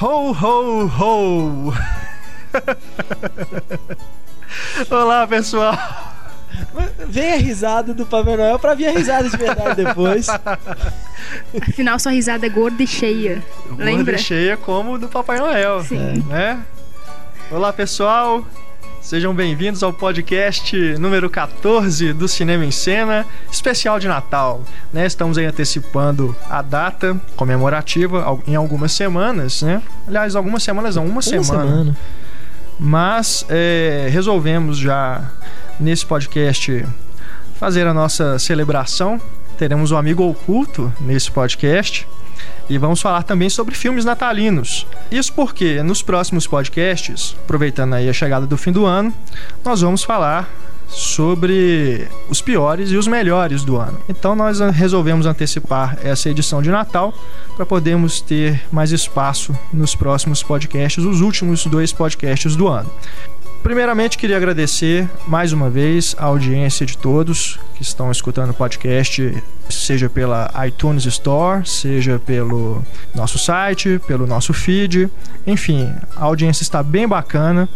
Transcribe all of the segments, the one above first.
Ho, ho, ho! Olá, pessoal! Vem a risada do Papai Noel pra vir a risada de verdade depois. Afinal, sua risada é gorda e cheia. Lembra? Gorda e cheia como do Papai Noel. Sim. Né? Olá, pessoal! Sejam bem-vindos ao podcast número 14 do Cinema em Cena, especial de Natal. Né? Estamos aí antecipando a data comemorativa em algumas semanas, né? Aliás, algumas semanas não, uma, Uma semana. semana. Mas é, resolvemos já nesse podcast fazer a nossa celebração. Teremos um amigo oculto nesse podcast. E vamos falar também sobre filmes natalinos. Isso porque nos próximos podcasts, aproveitando aí a chegada do fim do ano, nós vamos falar sobre os piores e os melhores do ano. Então nós resolvemos antecipar essa edição de Natal para podermos ter mais espaço nos próximos podcasts, os últimos dois podcasts do ano. Primeiramente, queria agradecer mais uma vez a audiência de todos que estão escutando o podcast, seja pela iTunes Store, seja pelo nosso site, pelo nosso feed. Enfim, a audiência está bem bacana.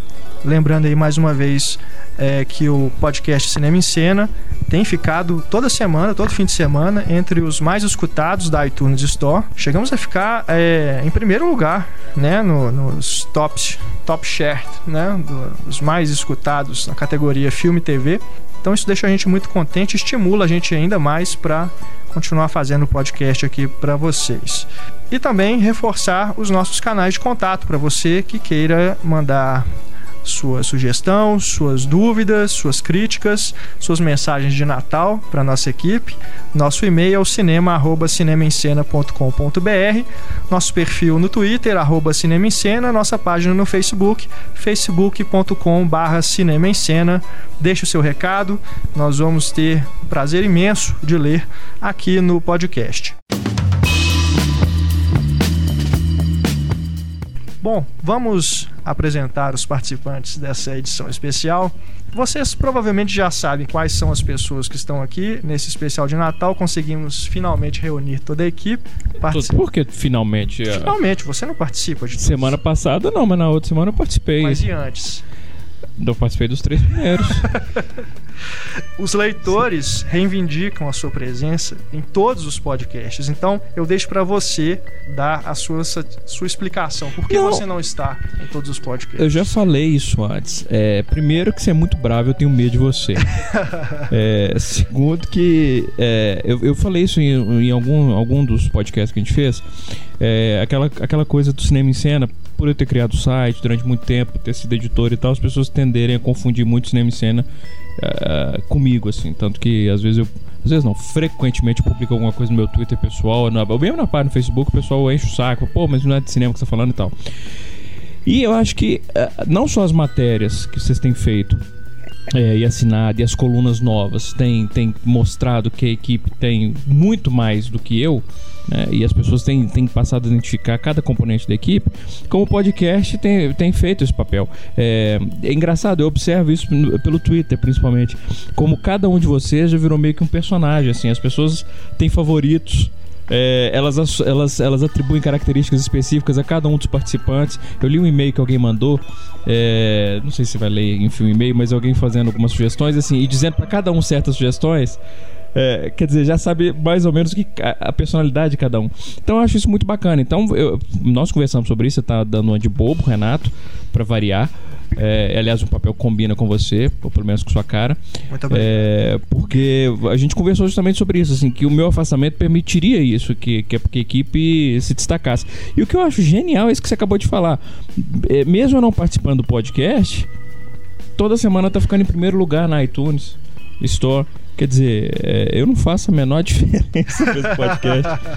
Lembrando aí mais uma vez é, que o podcast Cinema em Cena tem ficado toda semana, todo fim de semana, entre os mais escutados da iTunes Store. Chegamos a ficar é, em primeiro lugar, né, no, nos tops, top share, né, dos mais escutados na categoria filme e TV. Então isso deixa a gente muito contente, estimula a gente ainda mais para continuar fazendo o podcast aqui para vocês. E também reforçar os nossos canais de contato para você que queira mandar sua sugestão, suas dúvidas, suas críticas, suas mensagens de Natal para nossa equipe. Nosso e-mail é o cinema@cinemaencena.com.br, nosso perfil no Twitter arroba Cinema nossa página no Facebook facebook.com/cinema em cena. Deixe o seu recado, nós vamos ter prazer imenso de ler aqui no podcast. Bom, vamos apresentar os participantes dessa edição especial. Vocês provavelmente já sabem quais são as pessoas que estão aqui nesse especial de Natal. Conseguimos finalmente reunir toda a equipe. Partici- Por que finalmente? Finalmente, você não participa de todos. Semana passada não, mas na outra semana eu participei. Mas e antes? Eu participei dos três primeiros. Os leitores reivindicam a sua presença em todos os podcasts. Então, eu deixo para você dar a sua, sua explicação. Por que Não. você não está em todos os podcasts? eu já falei isso antes. É, primeiro que você é muito bravo, eu tenho medo de você. É, segundo que é, eu, eu falei isso em, em algum, algum dos podcasts que a gente fez. É, aquela, aquela coisa do cinema em cena, por eu ter criado o site durante muito tempo, ter sido editor e tal, as pessoas tenderem a confundir muito cinema em cena é, comigo, assim. Tanto que às vezes eu. Às vezes não, frequentemente publico alguma coisa no meu Twitter pessoal, na, ou mesmo na página no Facebook, o pessoal enche o saco, pô, mas não é de cinema que você tá falando e tal. E eu acho que eh, não só as matérias que vocês têm feito é, e assinado e as colunas novas têm, têm mostrado que a equipe tem muito mais do que eu, né, e as pessoas têm, têm passado a identificar cada componente da equipe, como o podcast tem, tem feito esse papel. É, é engraçado, eu observo isso pelo Twitter, principalmente, como cada um de vocês já virou meio que um personagem, assim, as pessoas têm favoritos. É, elas, elas, elas atribuem características específicas a cada um dos participantes. Eu li um e-mail que alguém mandou, é, não sei se vai ler, enfim, um e-mail, mas alguém fazendo algumas sugestões, assim, e dizendo para cada um certas sugestões. É, quer dizer, já sabe mais ou menos que a, a personalidade de cada um. Então eu acho isso muito bacana. Então eu- nós conversamos sobre isso, você tá dando uma de bobo, Renato, para variar. É, aliás, o papel combina com você, ou pelo menos com sua cara. Muito obrigado. É, porque a gente conversou justamente sobre isso, assim, que o meu afastamento permitiria isso, que, que, que a equipe se destacasse. E o que eu acho genial é isso que você acabou de falar. É, mesmo eu não participando do podcast, toda semana tá ficando em primeiro lugar na iTunes Store. Quer dizer, é, eu não faço a menor diferença nesse podcast.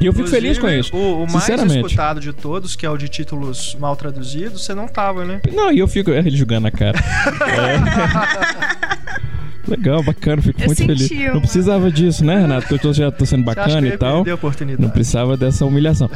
E eu fico feliz com isso. O, o mais escutado de todos, que é o de títulos mal traduzidos, você não tava, né? Não, e eu fico é, ele jogando na cara. É. Legal, bacana, fico Eu muito feliz. Não uma- precisava disso, né, Renato? Porque eu já tô sendo bacana e tal. Não precisava dessa humilhação.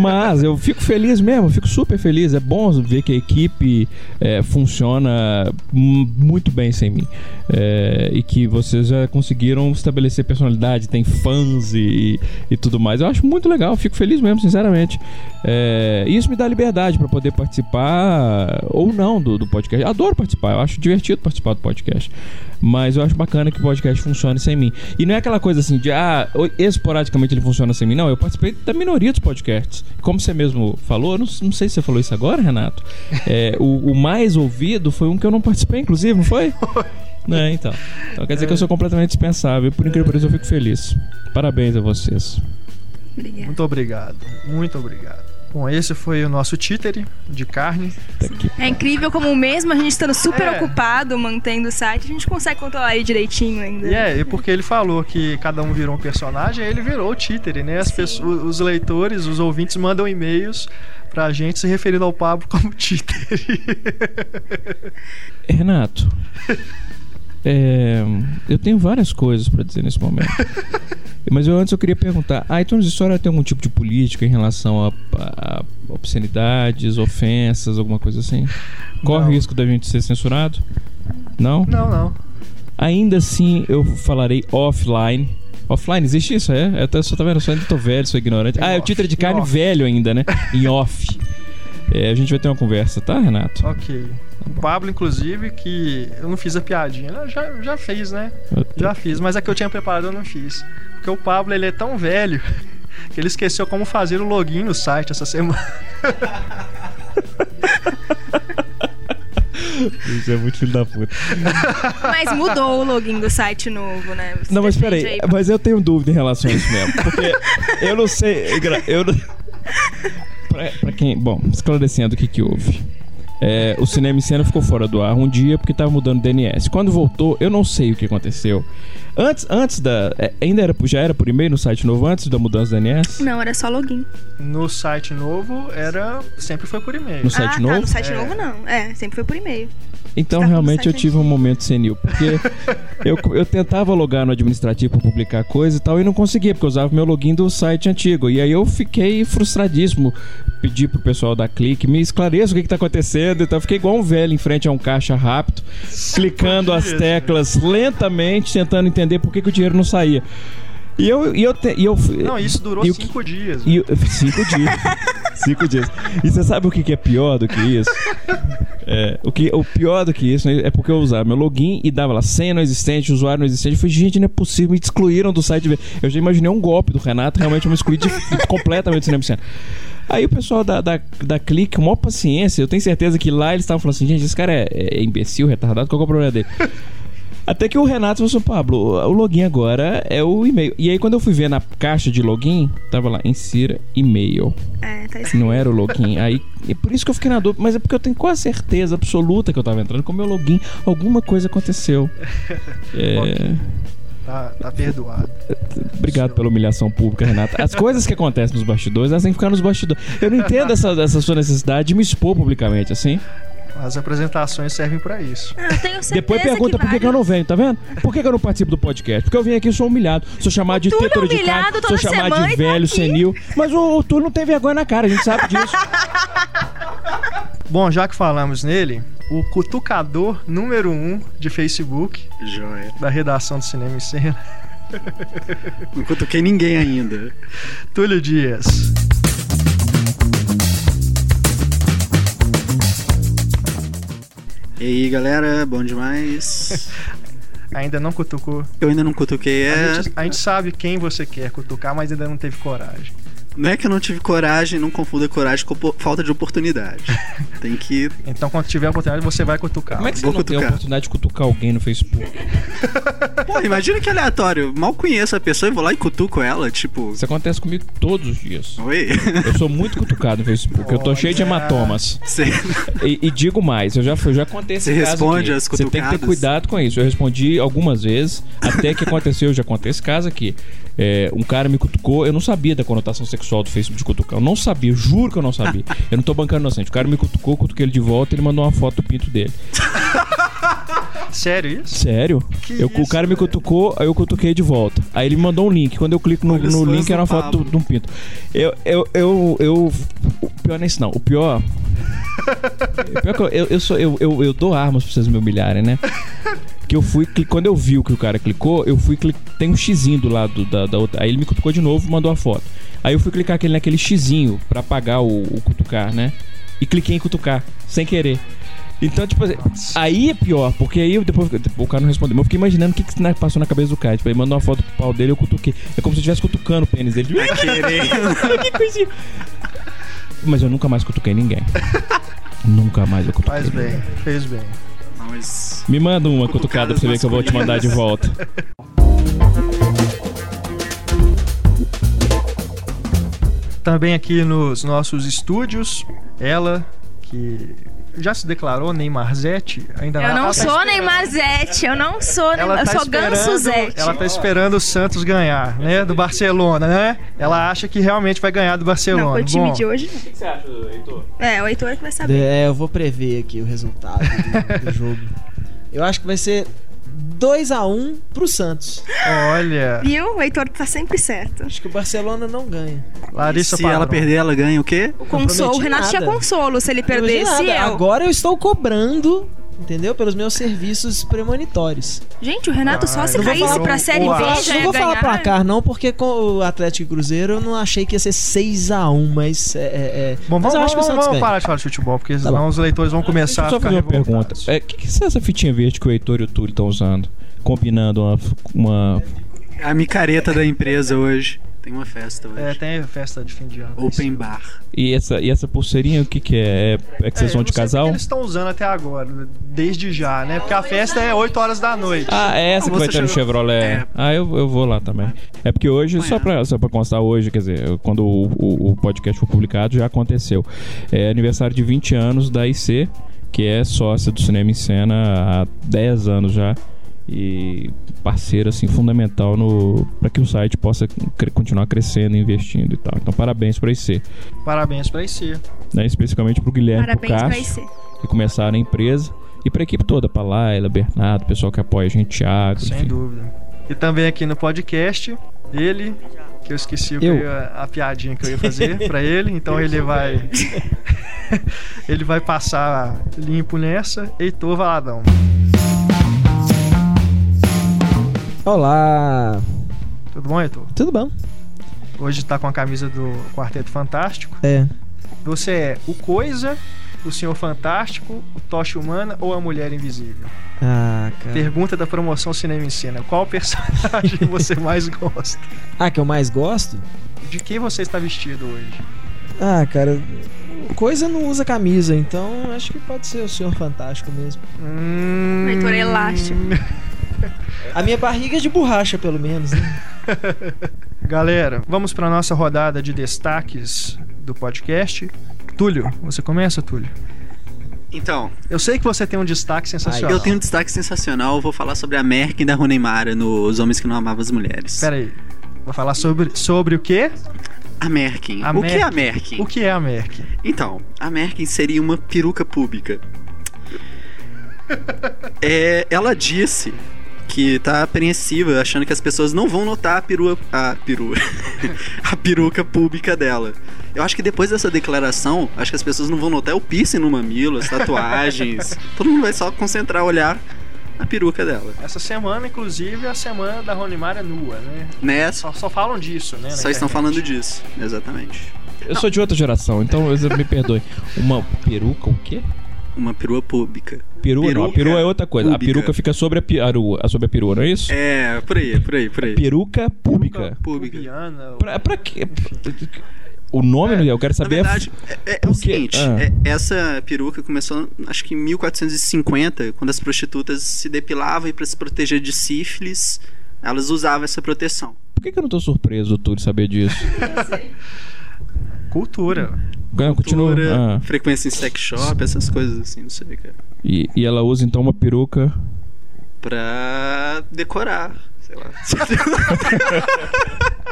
Mas eu fico feliz mesmo, fico super feliz. É bom ver que a equipe é, funciona muito bem sem mim. É, e que vocês já conseguiram estabelecer personalidade, tem fãs e, e tudo mais. Eu acho muito legal, fico feliz mesmo, sinceramente. É, isso me dá liberdade para poder participar ou não do, do podcast. Adoro participar, eu acho divertido participar do podcast. Mas eu acho bacana que o podcast funcione sem mim. E não é aquela coisa assim de, ah, esporadicamente ele funciona sem mim. Não, eu participei da minoria dos podcasts. Como você mesmo falou, não, não sei se você falou isso agora, Renato. É, o, o mais ouvido foi um que eu não participei, inclusive, não foi? É, então. Então quer dizer que eu sou completamente dispensável. Por incrível que pareça, eu fico feliz. Parabéns a vocês. Obrigada. Muito obrigado, muito obrigado. Bom, esse foi o nosso títere de carne. É incrível como mesmo a gente estando super É. ocupado mantendo o site, a gente consegue controlar ele direitinho ainda. E é, e porque ele falou que cada um virou um personagem, ele virou o títere, né? As Sim. pessoas, os leitores, os ouvintes mandam e-mails pra gente se referindo ao Pablo como títere. Renato, é, eu tenho várias coisas pra dizer nesse momento. Mas eu antes eu queria perguntar: a iTunes Store tem algum tipo de política em relação a, a obscenidades, ofensas, alguma coisa assim? Corre o risco da gente ser censurado? Não? não, não. Ainda assim, eu falarei offline. Offline, existe isso, é? Eu tô, só tá vendo, só ainda tô velho, sou ignorante. Em ah, é o off, título de em carne off. velho ainda, né? em off. É, a gente vai ter uma conversa, tá, Renato? Ok. O Pablo, inclusive, que eu não fiz a piadinha. Eu já, já fiz, né? Já fiz, mas a que eu tinha preparado eu não fiz. Porque o Pablo, ele é tão velho que ele esqueceu como fazer o login no site essa semana. Isso é muito filho da puta. Mas mudou o login do site novo, né? Você Não, mas peraí, aí. mas eu tenho dúvida em relação a isso mesmo. Porque eu não sei. Eu não... pra, pra quem. Bom, esclarecendo o que, que houve. É, o cinema em cena ficou fora do ar um dia porque tava mudando o DNS. Quando voltou, eu não sei o que aconteceu. Antes, antes da. é, ainda era, já era por e-mail no site novo antes da mudança do DNS? Não, era só login. No site novo, era. Sempre foi por e-mail. No site ah, novo? Tá, no site É. novo não. É, sempre foi por e-mail. Então Tá realmente eu tive um momento senil, porque eu, eu tentava logar no administrativo para publicar coisa e tal e não conseguia, porque eu usava meu login do site antigo. E aí eu fiquei frustradíssimo. Pedi pro pessoal da Clique, me esclareça o que, que tá acontecendo. Então eu fiquei igual um velho em frente a um caixa rápido, clicando as teclas lentamente, tentando entender por que, que o dinheiro não saía. E eu, e eu, te- e eu Não, isso durou cinco dias. e eu- cinco dias. cinco dias. E você sabe o que, que é pior do que isso? É, o, que, o pior do que isso né, é porque eu usava meu login e dava lá senha não existente, usuário não existente. Eu falei, gente, não é possível, me excluíram do site. Eu já imaginei um golpe do Renato, realmente eu me excluí de, completamente do cinema cena. Aí o pessoal da, da, da Clique, maior paciência, eu tenho certeza que lá eles estavam falando assim, gente, esse cara é, é imbecil, retardado, qual que é o problema dele? Até que o Renato falou assim, Pablo, o login agora é o e-mail. E aí quando eu fui ver na caixa de login, tava lá, insira e-mail. É, tá escrito. Não era o login. Aí, é por isso que eu fiquei na dúvida. Mas é porque eu tenho quase certeza absoluta que eu tava entrando com o meu login. Alguma coisa aconteceu. É. Tá, tá perdoado. obrigado pela humilhação pública, Renato. As coisas que acontecem nos bastidores, elas têm que ficar nos bastidores. Eu não entendo essa, essa sua necessidade de me expor publicamente, assim. As apresentações servem pra isso. Eu tenho certeza Depois pergunta por que, que eu não venho, tá vendo? Por que, que eu não participo do podcast? Porque eu vim aqui e sou humilhado. Sou chamado de é tetor de toda sou chamado de e tá velho, aqui. senil. Mas o, o Túlio não tem vergonha na cara, a gente sabe disso. Bom, já que falamos nele, o cutucador número um de Facebook, Joia. da redação do Cinema em Cena, Não cutuquei ninguém ainda. Túlio Dias. E aí, galera, bom demais? Ainda não cutucou. Eu ainda não cutuquei, A, é. gente, a gente sabe quem você quer cutucar, mas ainda não teve coragem. Não é que eu não tive coragem, não confunda coragem com falta de oportunidade. Tem que. Então, quando tiver a oportunidade, você vai cutucar. Como é que você Vou não tem a cutucar. oportunidade de cutucar alguém no Facebook? Pô, imagina que aleatório. Mal conheço a pessoa e vou lá e cutuco ela, tipo. Isso acontece comigo todos os dias. Oi? Eu sou muito cutucado no Facebook. Eu tô cheio de hematomas. Você. E, e digo mais, eu já, eu já contei esse Você responde aqui. Você tem que ter cuidado com isso. Eu respondi algumas vezes, até que aconteceu, eu já contei esse caso aqui. É, um cara me cutucou, eu não sabia da conotação sexual do Facebook de cutucar. Eu não sabia, eu juro que eu não sabia. Eu não tô bancando inocente. O cara me cutucou, cutuquei ele de volta e ele mandou uma foto do pinto dele. Sério isso? Sério? Que Eu, o isso, cara me cutucou, aí eu cutuquei de volta. Aí ele me mandou um link. Quando eu clico no, no link, era uma foto Pablo. de um pinto. Eu, eu, eu, eu. O pior não é isso, não. O pior. o pior que eu, eu, sou, eu, eu, eu dou armas pra vocês me humilharem, né? Que eu fui, quando eu vi o que o cara clicou, eu fui clicar. Tem um xizinho do lado da, da outra. Aí ele me cutucou de novo e mandou a foto. Aí eu fui clicar aquele, naquele xizinho pra apagar o, o cutucar, né? E cliquei em cutucar, sem querer. Então, tipo assim, aí é pior, porque aí eu- depois o cara não respondeu. Mas eu fiquei imaginando o que, que na- passou na cabeça do cara. Tipo, ele mandou uma foto pro pau dele, eu cutuquei. É como se eu estivesse cutucando o pênis dele. Que coisinha. Mas eu nunca mais cutuquei ninguém. nunca mais eu cutuquei. Faz ninguém. bem, fez bem. Mas. Me manda uma cutucada pra você ver que eu vou te mandar de volta. Também aqui nos nossos estúdios, ela que já se declarou Neymarzete, ainda Eu não tá sou esperando- Neymar Zete, eu não sou Ela Neymar, eu tá sou Ganso esperando, Zete. ela tá esperando o Santos ganhar, né? Do Barcelona, né? Ela acha que realmente vai ganhar do Barcelona. Não, com o time Bom, de hoje O que você acha, Heitor? É, o Heitor que vai saber. É, eu vou prever aqui o resultado do, do jogo. Eu acho que vai ser 2x1 pro Santos. olha, Viu? O Heitor tá sempre certo. Acho que o Barcelona não ganha. Larissa Se ela perder, ela ganha o quê? Consolo, o Renato nada. tinha consolo se ele perdesse. Eu. Agora eu estou cobrando, entendeu? Pelos meus serviços premonitórios. Gente, o Renato só Ai, se caísse falar pra o- Série B já não vou falar ganhar. placar não, porque com o Atlético e Cruzeiro eu não achei que ia ser 6x1, mas é... é- é- Bom, mas vamos, eu acho que o Santos vamos ganha. parar de falar de futebol, porque senão bom. os leitores vão começar Deixa eu a só ficar fazer uma pergunta. O é, que, que é essa fitinha verde que o Heitor e o Túlio estão usando? Combinando uma, uma. A micareta da empresa hoje. Tem uma festa hoje. É, tem festa de fim de ano. Open bar. E essa, e essa pulseirinha, o que, que é? É, é que vocês É, de casal? eles estão usando até agora, desde já, né? Porque a festa é 8 horas da noite. Ah, é essa Ah, que vai ter no Chevrolet. É. Ah, eu, eu vou lá também. É porque hoje, só pra, só pra constar hoje, quer dizer, quando o, o- o podcast for publicado, já aconteceu. É aniversário de 20 anos da IC, que é sócia do Cinema em Cena há 10 anos já. E parceira, assim, fundamental no para que o site possa cre- continuar crescendo, investindo e tal. Então, parabéns pra IC. Parabéns pra IC. Né? Especificamente pro Guilherme e pro Parabéns pra Cássio, IC. que começaram a empresa. E pra equipe toda, pra Laila, Bernardo, pessoal que apoia a gente, Thiago, Sem enfim. dúvida. E também aqui no podcast, ele, que eu esqueci o que Eu. eu ia- a piadinha que eu ia fazer pra ele, então ele vai. ele vai passar limpo nessa. Heitor Valadão. Olá, Tudo bom, Heitor? tudo bom? Hoje tá com a camisa do Quarteto Fantástico. É, Você é o Coisa, o Senhor Fantástico, o Tocha Humana ou a Mulher Invisível? ah, cara. Pergunta da promoção Cinema em Cena. Qual personagem você mais gosta? Ah, que eu mais gosto? De que você está vestido hoje? Ah, cara, coisa não usa camisa, então acho que pode ser o Senhor Fantástico mesmo. Hum... Heitor é elástico. A minha barriga é de borracha, pelo menos, né? Galera, vamos para nossa rodada de destaques do podcast. Túlio, você começa, Túlio? Então, Eu sei que você tem um destaque sensacional. eu tenho um destaque sensacional. Eu vou falar sobre a Merkin da Ronemara nos Homens que Não Amavam as Mulheres. Pera aí. Vou falar sobre, sobre o quê? A Merkin. A o que é a Merkin. Merkin? O que é a Merck? Então, a Merkin seria uma peruca pública. É, ela disse que tá apreensiva, achando que as pessoas não vão notar a perua. A perua. a peruca pública dela. Eu acho que depois dessa declaração, acho que as pessoas não vão notar o piercing no mamilo, as tatuagens. Todo mundo vai só concentrar, olhar na peruca dela. Essa semana, inclusive, é a semana da Ronimara nua, né? Né? Só, só falam disso, né? Só estão internet. falando disso. Exatamente. Eu sou de outra geração, então eu- me perdoe. Uma peruca, o quê? Uma perua pública. Perua não, a Peruca perua é outra coisa. A pública. peruca fica sobre a, pi- a, rua- sobre a perua, não é isso? É, por aí, por aí, por aí. Peruca pública. Pública. Pubiana, Pra, pra quê? O nome, É, eu quero Na saber. verdade, é, é- é o seguinte: Ah. é- essa peruca começou, acho que em 1450, quando as prostitutas se depilavam e para se proteger de sífilis, elas usavam essa proteção. Por que, que eu não tô surpreso, Túlio, saber disso? Cultura. Não, continua. Cultura, Ah. frequência em sex shop, essas coisas assim, não sei, cara. E, e ela usa então uma peruca. Pra decorar, sei lá.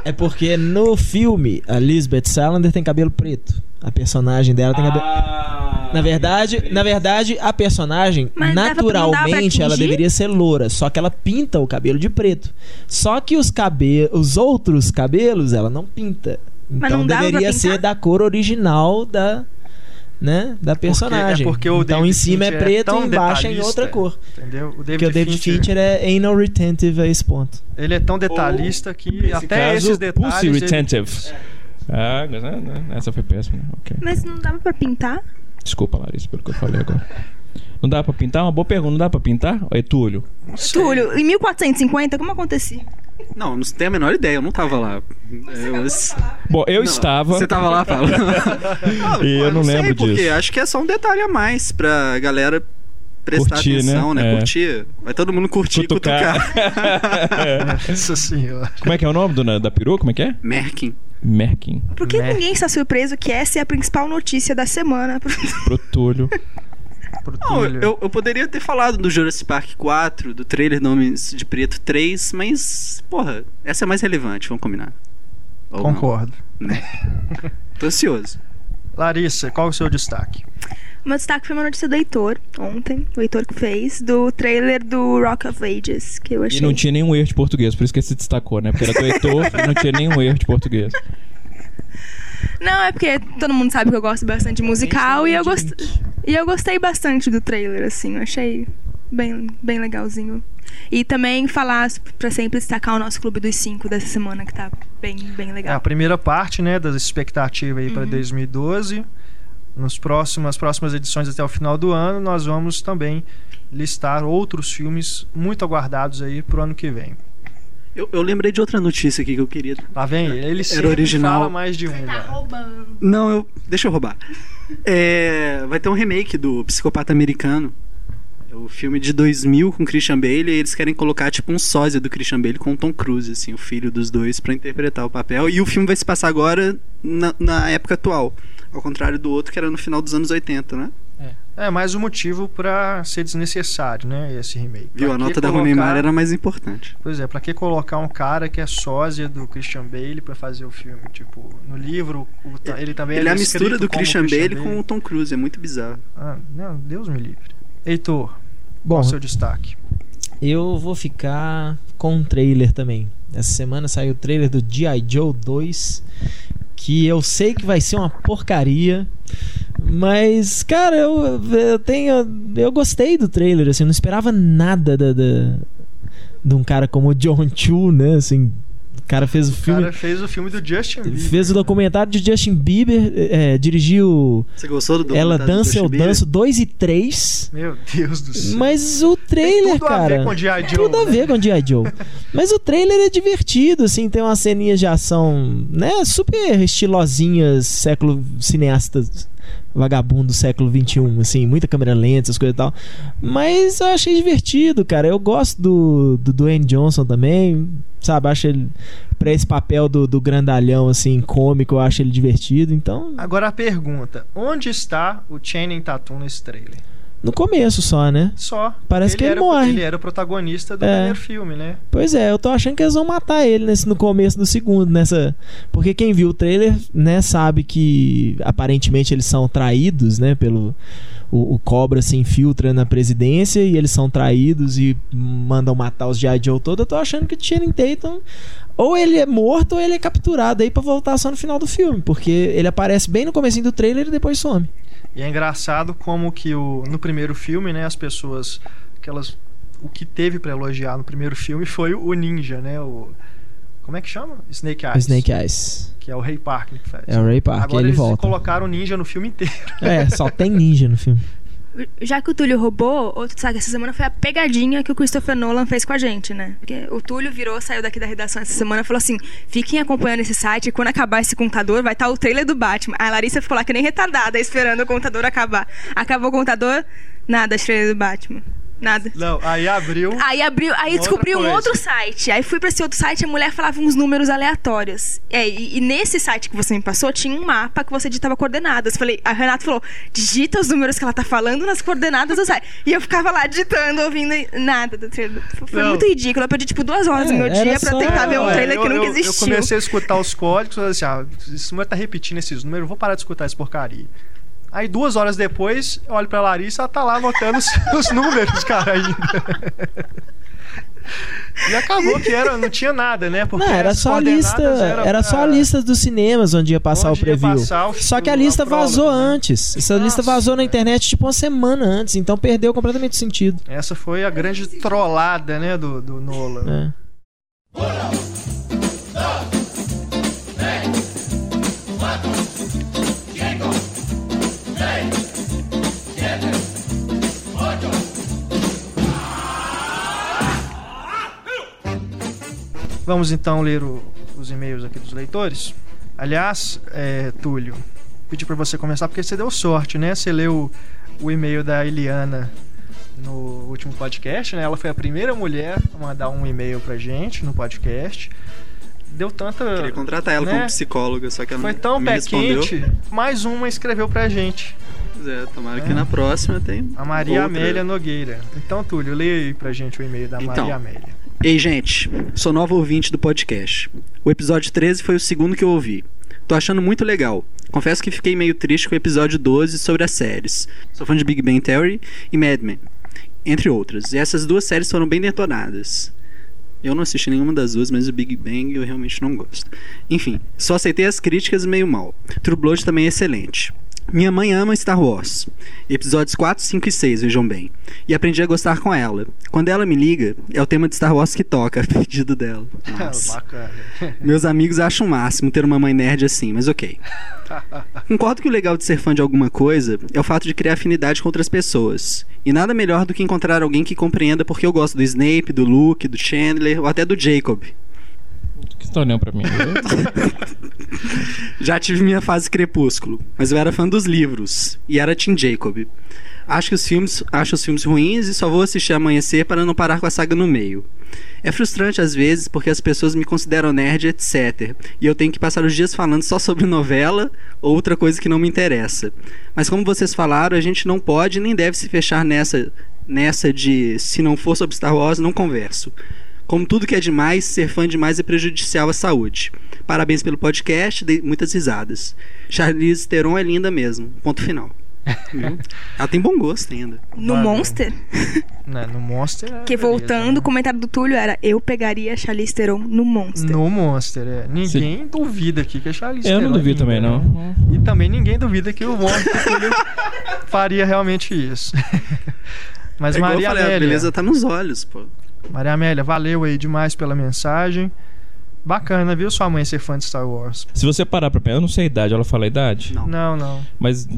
É porque no filme a Lisbeth Salander tem cabelo preto. A personagem dela tem cabelo. Ah, Na verdade, na verdade, a personagem, Mas naturalmente, ela deveria ser loura, só que ela pinta o cabelo de preto. Só que os cabelos, os outros cabelos, ela não pinta. Mas Então deveria ser da cor original da né, da personagem. é porque o então David em cima é Fincher é preto tão e embaixo é em outra cor. Entendeu? O Porque o David Fincher é anal retentive a esse ponto. Ele é tão detalhista que Nesse até caso, esses detalhes. Pussy ele- retentive. Ah, mas, né, né, essa foi péssima. Ok. Mas não dava pra pintar? Desculpa, Larissa, pelo que eu falei agora. Não dá pra pintar? Uma boa pergunta. Não dá pra pintar? É Túlio. Túlio, em 1450, como acontecia? Não, não tenho a menor ideia, eu não tava lá. Eu, Bom, eu Não, estava. Você tava lá, Paulo? E eu não sei lembro porque, disso. Acho que é só um detalhe a mais pra galera prestar Curtir, atenção, né? né? É. Curtir. Vai todo mundo curtir e Cutucar. cutucar. Nossa senhora. Como é que é o nome do, da peru? Como é que é? Merkin. Merkin. Por que Né? ninguém está surpreso que essa é a principal notícia da semana? Pro Túlio. Pro Não, eu, eu poderia ter falado do Jurassic Park 4, do trailer do Homens de Preto 3, mas, porra, essa é mais relevante, vamos combinar. Ou não, Concordo. né? Tô ansioso. Larissa, qual o seu destaque? O meu destaque foi uma notícia do Heitor, ontem, o Heitor que fez, do trailer do Rock of Ages, que eu achei. E não tinha nenhum erro de português, por isso que ele se destacou, né? Porque era do Heitor e não tinha nenhum erro de português. Não, é porque todo mundo sabe que eu gosto bastante de musical e eu, gost... e eu gostei bastante do trailer, assim, eu achei bem, bem legalzinho. E também falar pra sempre destacar o nosso Clube dos Cinco dessa semana, que tá bem, bem É a legal. primeira parte, né, das expectativas aí para Uhum. 2012. Nos próximos, nas próximas edições até o final do ano, nós vamos também listar outros filmes muito aguardados aí pro ano que vem. Eu, eu lembrei de outra notícia aqui que eu queria. Lá vem ele, sempre original. fala mais de Tá uma. roubando. Não, eu. Deixa eu roubar. É, vai ter um remake do Psicopata Americano. É o filme de 2000 com Christian Bale e eles querem colocar tipo um sósia do Christian Bale com o Tom Cruise, assim, o filho dos dois, pra interpretar o papel. E o filme vai se passar agora na, na época atual. Ao contrário do outro que era no final dos anos 80, né? É mais um motivo pra ser desnecessário, né, esse remake. Viu? Pra A nota da colocar- Neymar era mais importante. Pois é, pra que colocar um cara que é sósia do Christian Bale pra fazer o filme? Tipo, no livro, o ta- ele também Ele é a mistura do como Christian Bale com o Tom Cruise, é muito bizarro. Ah, não, Deus me livre. Heitor, Bom, qual o seu destaque? eu vou ficar com um trailer também. Essa semana saiu o trailer do G.I. Joe 2, que eu sei que vai ser uma porcaria, mas, cara, eu, eu tenho. Eu gostei do trailer, assim, não esperava nada da, da- de um cara como o John Chu, né? Assim, cara fez o O filme. cara fez o filme do Justin Bieber. Fez o documentário de Justin Bieber, é, dirigiu Você gostou do Ela documentário do Dança, Eu? Danço 2 e 3. Meu Deus do céu. Mas o trailer, tudo a cara. ver com G.I. Joe, Tudo a né? ver com G.I. Joe. Mas o trailer é divertido, assim, tem umas ceninhas de ação, né? Super estilosinhas, século cineastas vagabundo do século XXI, assim, muita câmera lenta, essas coisas e tal. Mas eu achei divertido, cara. Eu gosto do, do Dwayne Johnson também, sabe? Acho ele, pra esse papel do, do grandalhão, assim, cômico, eu acho ele divertido. Então, Agora a pergunta: onde está o Channing Tatum nesse trailer? No começo só, né? Só. Parece que ele era, morre. Ele era o protagonista do É. primeiro filme, né? Pois é, eu tô achando que eles vão matar ele nesse, no começo do segundo, nessa. Porque quem viu o trailer, né, sabe que aparentemente eles são traídos, né, pelo. O, o Cobra se infiltra na presidência e eles são traídos e mandam matar os G.I. Joe todo. Eu tô achando que o Channing Tatum. Ou ele é morto ou ele é capturado aí pra voltar só no final do filme. Porque ele aparece bem no comecinho do trailer e depois some. E é engraçado como que o, no primeiro filme, né, as pessoas. Aquelas, o que teve pra elogiar no primeiro filme foi o ninja, né? O, como é que chama? Snake Eyes. Snake Eyes. Que é o Ray Parker que faz. É o Ray Park, Agora ele eles volta. colocaram o ninja no filme inteiro. É, só tem ninja no filme. Já que o Túlio roubou, outro destaque essa semana foi a pegadinha que o Christopher Nolan fez com a gente, né? Porque o Túlio virou, saiu daqui da redação essa semana e falou assim: fiquem acompanhando esse site, quando acabar esse contador, vai estar o trailer do Batman. A Larissa ficou lá que nem retardada, esperando o contador acabar. Acabou o contador, nada, trailer do Batman. Nada. Não, aí abriu. Aí abriu, aí descobri um outro site. Aí fui pra esse outro site, a mulher falava uns números aleatórios. É, e, e nesse site que você me passou, tinha um mapa que você digitava coordenadas. Falei, a Renata falou: digita os números que ela tá falando nas coordenadas do site. E eu ficava lá digitando, ouvindo nada do trailer. Foi Não. muito ridículo. Eu perdi tipo duas horas do É, meu era dia pra só- tentar ver um É, trailer eu, que nunca eu- existiu. Eu comecei a escutar os códigos e falei assim: ah, esse número tá repetindo esses números, eu vou parar de escutar essa porcaria. Aí duas horas depois, eu olho pra Larissa, ela tá lá anotando os, os números, cara, ainda. E acabou que era, não tinha nada, né? Porque Não, era só a lista. Era, pra- só a lista dos cinemas onde ia passar Onde o preview. passar o- Só que a lista a prólogo, vazou né? antes. Essa lista Nossa, vazou na internet tipo uma semana antes, então perdeu completamente o sentido. Essa foi a grande trollada, né, do, do Nolan. É. Vamos então ler o- os e-mails aqui dos leitores. Aliás, é, Túlio, pedi pra você começar porque você deu sorte, né? Você leu o e-mail da Eliana no último podcast, né? Ela foi a primeira mulher a mandar um e-mail pra gente no podcast. Deu tanta. Queria contratar ela né? como psicóloga, só que ela Foi não tão me pé respondeu. quente. Mais uma escreveu pra gente. Pois é, tomara que É. na próxima tem. A Maria outra. Amélia Nogueira. Então, Túlio, leia aí pra gente o e-mail da Então. Maria Amélia. Ei, gente, sou nova ouvinte do podcast. O episódio 13 foi o segundo que eu ouvi. Tô achando muito legal. Confesso que fiquei meio triste com o episódio 12 sobre as séries. Sou fã de Big Bang Theory e Mad Men, entre outras. E essas duas séries foram bem detonadas. Eu não assisti nenhuma das duas, mas o Big Bang eu realmente não gosto. Enfim, só aceitei as críticas meio mal. True Blood também é excelente. Minha mãe ama Star Wars. Episódios 4, 5 e 6, vejam bem. E aprendi a gostar com ela. Quando ela me liga, é o tema de Star Wars que toca, a pedido dela. Meus amigos acham o máximo ter uma mãe nerd assim, mas ok. Concordo que o legal de ser fã de alguma coisa é o fato de criar afinidade com outras pessoas. E nada melhor do que encontrar alguém que compreenda porque eu gosto do Snape, do Luke, do Chandler ou até do Jacob. Pra mim? Já tive minha fase crepúsculo, mas eu era fã dos livros e era Tim Jacob. Acho os filmes, acho os filmes ruins e só vou assistir Amanhecer para não parar com a saga no meio. É frustrante às vezes porque as pessoas me consideram nerd, etc. E eu tenho que passar os dias falando só sobre novela ou outra coisa que não me interessa. Mas como vocês falaram, a gente não pode nem deve se fechar nessa nessa de se não for sobre Star Wars, não converso. Como tudo que é demais, ser fã demais é prejudicial à saúde. Parabéns pelo podcast, dei muitas risadas. Charlize Theron é linda mesmo. Ponto final. Viu? Ela tem bom gosto ainda. No. Monster, Né, no Monster. é que beleza, voltando, né? o comentário do Túlio era: Eu pegaria a Charlize Theron no Monster. No Monster, é. Ninguém duvida aqui que a Charlize Eu não é duvido também, linda, não. né? E também ninguém duvida que o Monster faria realmente isso. Mas é Maria falei, a Amélia, beleza tá nos olhos, pô. Maria Amélia, valeu aí demais pela mensagem. Bacana, viu sua mãe ser fã de Star Wars? Se você parar pra pensar, eu não sei a idade, ela fala a idade. Não. Não, não. Mas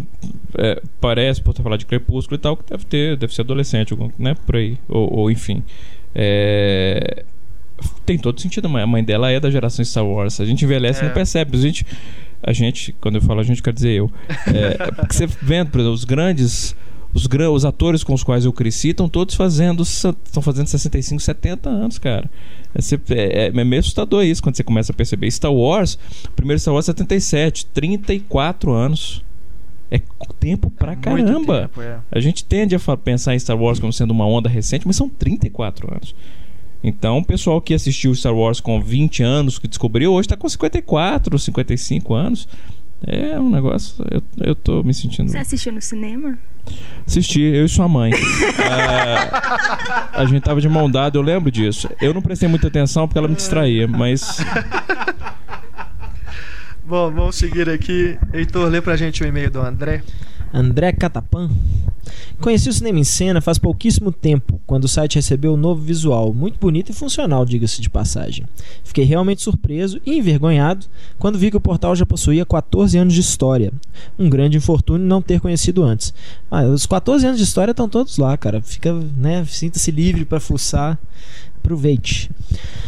é, parece, por ter falado de Crepúsculo e tal, que deve ter, deve ser adolescente, algum- né? Por aí. Ou, ou enfim. É, Tem todo sentido. A mãe- a mãe dela é da geração Star Wars. A gente envelhece e É. não percebe. A gente, a gente, quando eu falo a gente, quer dizer eu. É, porque você vendo, por exemplo, os grandes. Os, os atores com os quais eu cresci estão todos fazendo estão fazendo 65, 70 anos, cara. É, você- é, é meio assustador isso quando você começa a perceber. Star Wars, o primeiro Star Wars é 77, 34 anos. É tempo pra Muito caramba. tempo, é. A gente tende a pensar em Star Wars como sendo uma onda recente, mas são 34 anos. Então, o pessoal que assistiu Star Wars com 20 anos, que descobriu, hoje está com 54, 55 anos. É um negócio. Eu, eu tô me sentindo. Você assistiu no cinema? Assisti, eu e sua mãe. É, a gente tava de mão dada, eu lembro disso. Eu não prestei muita atenção porque ela me distraía, mas. Bom, vamos seguir aqui. Heitor, lê pra gente o e-mail do André. André Catapan. Conheci o Cinema em Cena faz pouquíssimo tempo, quando o site recebeu um novo visual, muito bonito e funcional, diga-se de passagem. Fiquei realmente surpreso e envergonhado quando vi que o portal já possuía 14 anos de história. Um grande infortúnio não ter conhecido antes. Ah, os 14 anos de história estão todos lá, cara. Fica, né, sinta-se livre para fuçar. Aproveite.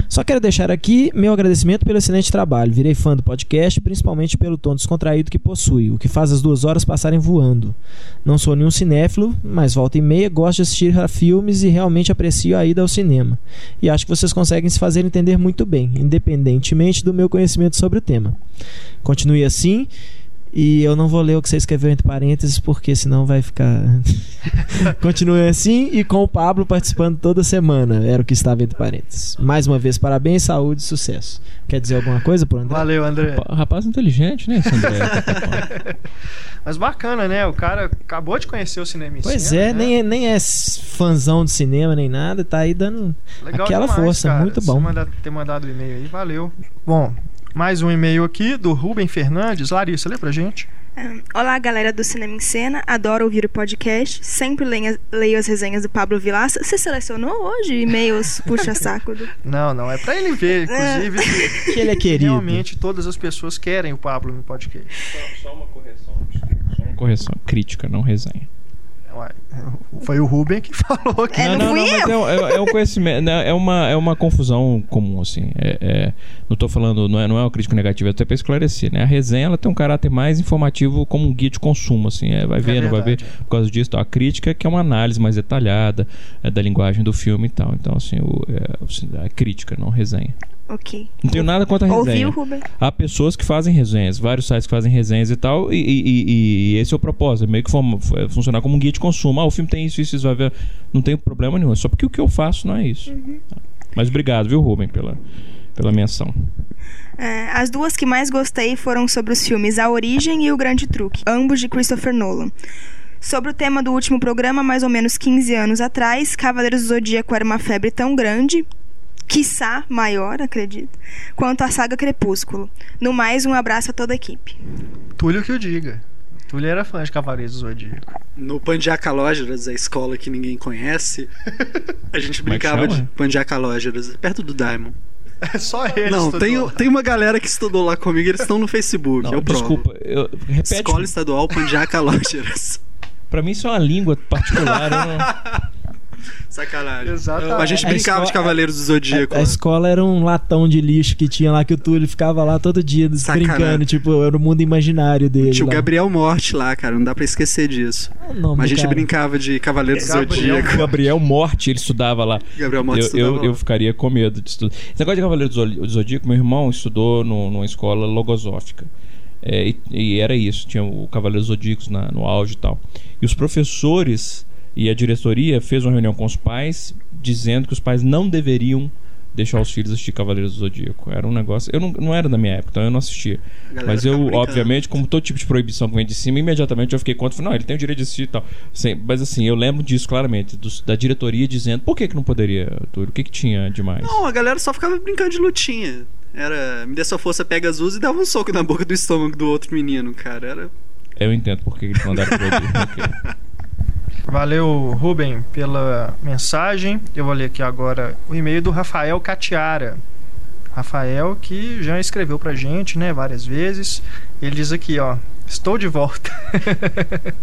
Só quero deixar aqui meu agradecimento pelo excelente trabalho. Virei fã do podcast, principalmente pelo tom descontraído que possui, o que faz as duas horas passarem voando. Não sou nenhum cinéfilo, mas volta e meia gosto de assistir a filmes e realmente aprecio a ida ao cinema. E acho que vocês conseguem se fazer entender muito bem, independentemente do meu conhecimento sobre o tema. Continue assim E eu não vou ler o que você escreveu entre parênteses, porque senão vai ficar. Continue assim e com o Pablo participando toda semana. Era o que estava entre parênteses. Mais uma vez, parabéns, saúde e sucesso. Quer dizer alguma coisa por André? Valeu, André. Pa- Rapaz inteligente, né, esse André? Mas bacana, né? O cara acabou de conhecer o cinema em Pois cena, é, né? nem, é- nem é fãzão de cinema nem nada, tá aí dando. Legal Aquela demais, força, cara, muito você bom. manda- ter mandado o e-mail aí, valeu. Bom, mais um e-mail aqui do Rubem Fernandes. Larissa, lê pra gente. Olá, galera do Cinema em Cena. Adoro ouvir o podcast. Sempre leio, leio as resenhas do Pablo Vilaça. Você selecionou hoje e-mails puxa-saco? Do... Não, não, é pra ele ver, inclusive, que Que ele é querido. realmente todas as pessoas querem o Pablo no podcast. Só uma correção. Só uma correção. Crítica, não resenha. Foi o Rubem que falou que É, não fui mas é, um- é- é um conhecimento, né, é uma, é uma confusão comum, assim. É, é- não tô falando, não é, não é uma crítica negativa, é até pra esclarecer, né? A resenha, ela tem um caráter mais informativo como um guia de consumo, assim. É, vai ver, não vai ver, por causa disso. A crítica que é uma análise mais detalhada é, da linguagem do filme e tal. Então, assim, o, é, a crítica, não resenha. Ok. Não tenho nada contra a resenha. Ouviu, Ruben? Há pessoas que fazem resenhas, vários sites que fazem resenhas e tal, e, e- e- e esse é o propósito, é meio que é funcionar como um guia de consumo. Ah, o filme tem isso, isso, isso, vai ver. Não tem problema nenhum, é só porque o que eu faço não é isso. Mas obrigado, viu, Rubem, pela, pela menção. É, as duas que mais gostei foram sobre os filmes A Origem e O Grande Truque, ambos de Christopher Nolan. Sobre o tema do último programa, mais ou menos 15 anos atrás, Cavaleiros do Zodíaco era uma febre tão grande, quiçá maior, acredito, quanto a saga Crepúsculo. No mais, um abraço a toda a equipe. Túlio que o diga. Túlio era fã de Cavaleiros do Zodíaco. No Pandiacalógeras, a escola que ninguém conhece, a gente é brincava de? Pandiacalógeras, perto do Diamond. É só ele. Não, tem, tem uma galera que estudou lá comigo, eles estão no Facebook, Não, eu provo. desculpa, eu, repete. Escola Estadual Pandiacalógeras. Pra mim isso é uma língua particular. eu não- Sacanagem. Exatamente. A gente A brincava de escola- Cavaleiros do Zodíaco. A, a escola era um latão de lixo que tinha lá que o Túlio ficava lá todo dia Sacanagem. brincando, tipo, era o mundo imaginário dele. Tinha o. Gabriel Morte lá, cara, não dá pra esquecer disso. Ah, o nome Mas a gente cara. brincava de Cavaleiros do Zodíaco. Gabriel Morte, ele estudava lá. Gabriel Morte Eu, estudava eu, lá. eu ficaria com medo de estudar. Esse negócio de Cavaleiro do Zod- do Zodíaco, meu irmão estudou no- numa escola logosófica. É, e, e era isso, tinha o Cavaleiro dos Zodíacos na- no auge e tal. E os professores e a diretoria fez uma reunião com os pais dizendo que os pais não deveriam deixar os filhos assistir Cavaleiros do Zodíaco. Era um negócio. Eu não, não era da minha época, então eu não assistia. Mas eu, obviamente, como todo tipo de proibição que vem de cima, imediatamente eu fiquei contra. Falei, não, ele tem o direito de assistir e tal. Sim, mas assim, eu lembro disso claramente, dos- da diretoria dizendo por que, que não poderia, Túlio? O que, que tinha demais? Não, a galera só ficava brincando de lutinha. Era, me dê sua força, pega azul e dava um soco na boca do estômago do outro menino, cara. Era Eu entendo por que eles mandaram proibir. ok. Valeu, Rubem, pela mensagem. Eu vou ler aqui agora o e-mail do Rafael Catiara. Rafael, que já escreveu pra gente, né, várias vezes. Ele diz aqui, ó: Estou de volta.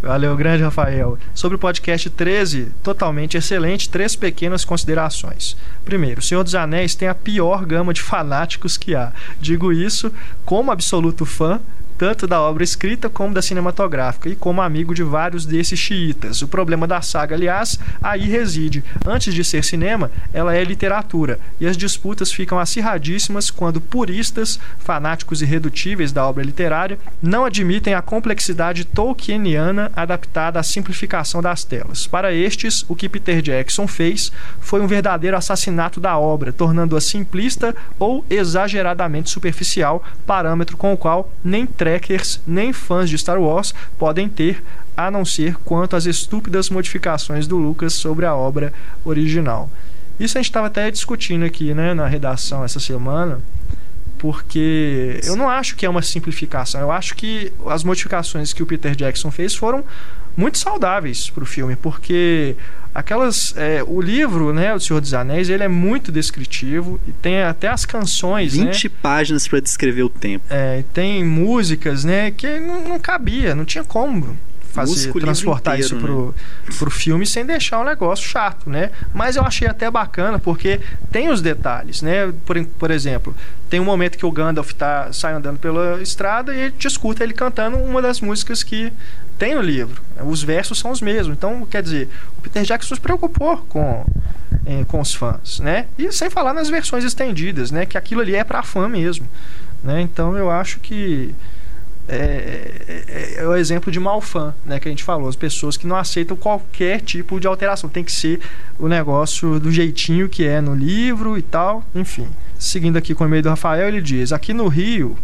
Valeu, grande Rafael. Sobre o podcast 13, totalmente excelente, três pequenas considerações. Primeiro, O Senhor dos Anéis tem a pior gama de fanáticos que há. Digo isso como absoluto fã, tanto da obra escrita como da cinematográfica, e como amigo de vários desses xiitas. O problema da saga, aliás, aí reside. Antes de ser cinema, ela é literatura, e as disputas ficam acirradíssimas quando puristas, fanáticos irredutíveis da obra literária, não admitem a complexidade tolkieniana adaptada à simplificação das telas. Para estes, o que Peter Jackson fez foi um verdadeiro assassinato da obra, tornando-a simplista ou exageradamente superficial, parâmetro com o qual nem trekkers nem fãs de Star Wars podem ter, a não ser quanto às estúpidas modificações do Lucas sobre a obra original. Isso a gente estava até discutindo aqui né, na redação essa semana, porque eu não acho que é uma simplificação. Eu acho que as modificações que o Peter Jackson fez foram muito saudáveis para o filme, porque aquelas é, o livro, né, o Senhor dos Anéis, ele é muito descritivo e tem até as canções, né? 20 páginas pra descrever o tempo. É, tem músicas, né, que não, não cabia, não tinha como fazer Música o livro transportar isso inteiro, pro, pro filme sem deixar um negócio chato, né? Mas eu achei até bacana porque tem os detalhes, né? Por, por exemplo, tem um momento que o Gandalf tá sai andando pela estrada e ele te escuta ele cantando uma das músicas que tem no livro. Os versos são os mesmos. Então, quer dizer, o Peter Jackson se preocupou com eh, com os fãs, né? E sem falar nas versões estendidas, né? Que aquilo ali é para fã mesmo, né? Então, eu acho que é, é, é, o exemplo de mal fã, né, que a gente falou, as pessoas que não aceitam qualquer tipo de alteração, tem que ser o negócio do jeitinho que é no livro e tal, enfim. Seguindo aqui com o e-mail do Rafael, ele diz: Aqui no Rio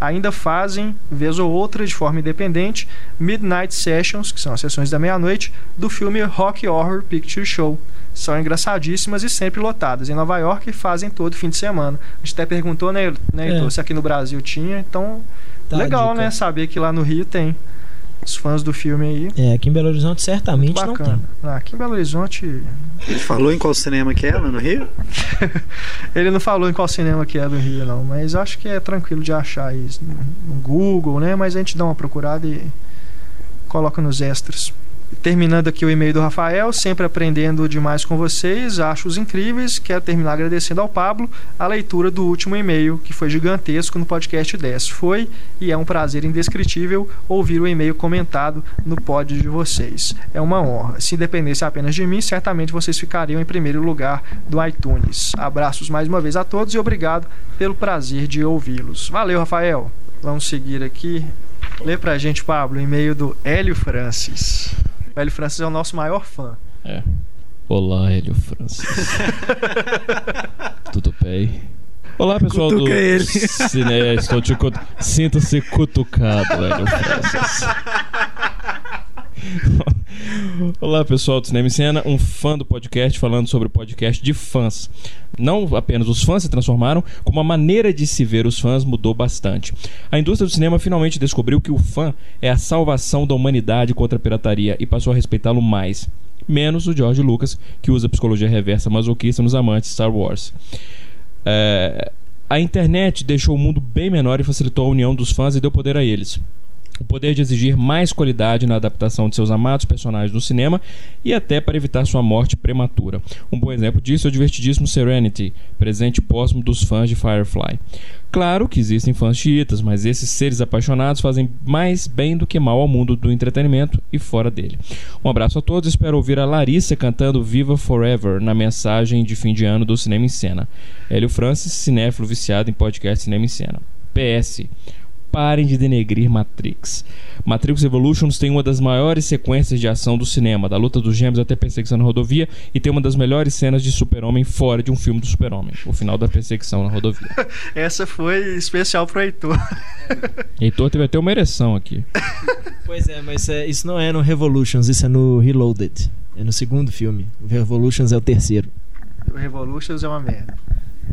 ainda fazem, vez ou outra, de forma independente, Midnight Sessions, que são as sessões da meia-noite, do filme Rock Horror Picture Show. São engraçadíssimas e sempre lotadas. Em Nova York fazem todo fim de semana. A gente até perguntou, né, né é. se aqui no Brasil tinha, então Tá legal, né? Saber que lá no Rio tem os fãs do filme aí. É, aqui em Belo Horizonte certamente não tem. Ah, aqui em Belo Horizonte. Ele falou em qual cinema que é lá no Rio? Ele não falou em qual cinema que é do Rio, não, mas acho que é tranquilo de achar isso no Google, né? Mas a gente dá uma procurada e coloca nos extras. Terminando aqui o e-mail do Rafael, sempre aprendendo demais com vocês, acho-os incríveis. Quero terminar agradecendo ao Pablo a leitura do último e-mail, que foi gigantesco no podcast 10. Foi e é um prazer indescritível ouvir o e-mail comentado no pod de vocês. É uma honra. Se dependesse apenas de mim, certamente vocês ficariam em primeiro lugar do iTunes. Abraços mais uma vez a todos e obrigado pelo prazer de ouvi-los. Valeu, Rafael. Vamos seguir aqui. Lê pra gente, Pablo, e-mail do Hélio Francis. O Hélio Francis é o nosso maior fã. É. Olá, Hélio Francis. Tudo bem? Olá, pessoal Cutuca do ele. Cine... Estou te cut... Sinta-se cutucado, Hélio Francis. Olá pessoal do Cinema e Cena, um fã do podcast falando sobre o podcast de fãs. Não apenas os fãs se transformaram, como a maneira de se ver os fãs mudou bastante. A indústria do cinema finalmente descobriu que o fã é a salvação da humanidade contra a pirataria e passou a respeitá-lo mais. Menos o George Lucas, que usa psicologia reversa masoquista nos amantes Star Wars. É... A internet deixou o mundo bem menor e facilitou a união dos fãs e deu poder a eles o poder de exigir mais qualidade na adaptação de seus amados personagens no cinema e até para evitar sua morte prematura. Um bom exemplo disso é o divertidíssimo Serenity, presente póstumo dos fãs de Firefly. Claro que existem fãs chiitas, mas esses seres apaixonados fazem mais bem do que mal ao mundo do entretenimento e fora dele. Um abraço a todos, espero ouvir a Larissa cantando Viva Forever na mensagem de fim de ano do Cinema em Cena. Hélio Francis, cinéfilo viciado em podcast Cinema em Cena. PS parem de denegrir Matrix. Matrix Evolutions tem uma das maiores sequências de ação do cinema, da luta dos gêmeos até a perseguição na rodovia, e tem uma das melhores cenas de super-homem fora de um filme do super-homem, o final da perseguição na rodovia. Essa foi especial pro Heitor. Heitor teve até uma ereção aqui. Pois é, mas é, isso não é no Revolutions, isso é no Reloaded. É no segundo filme. O Revolutions é o terceiro. O Revolutions é uma merda.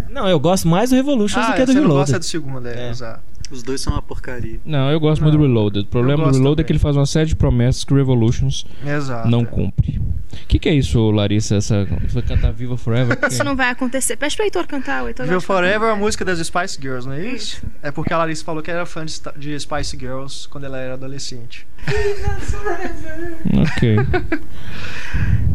Não, eu gosto mais do Revolutions ah, do que do Reloaded. Você gosta do segundo, é, é. exato. Os dois são uma porcaria. Não, eu gosto não, muito do Reloaded. O problema do Reloaded também. é que ele faz uma série de promessas que o Revolutions Exato, não é. cumpre. O que, que, é isso, Larissa? Essa vai cantar Viva Forever? Isso não vai acontecer. Pede pro Heitor cantar. O Heitor Viva Forever é a música das Spice Girls, não é isso? isso? É porque a Larissa falou que era fã de Spice Girls quando ela era adolescente. ok.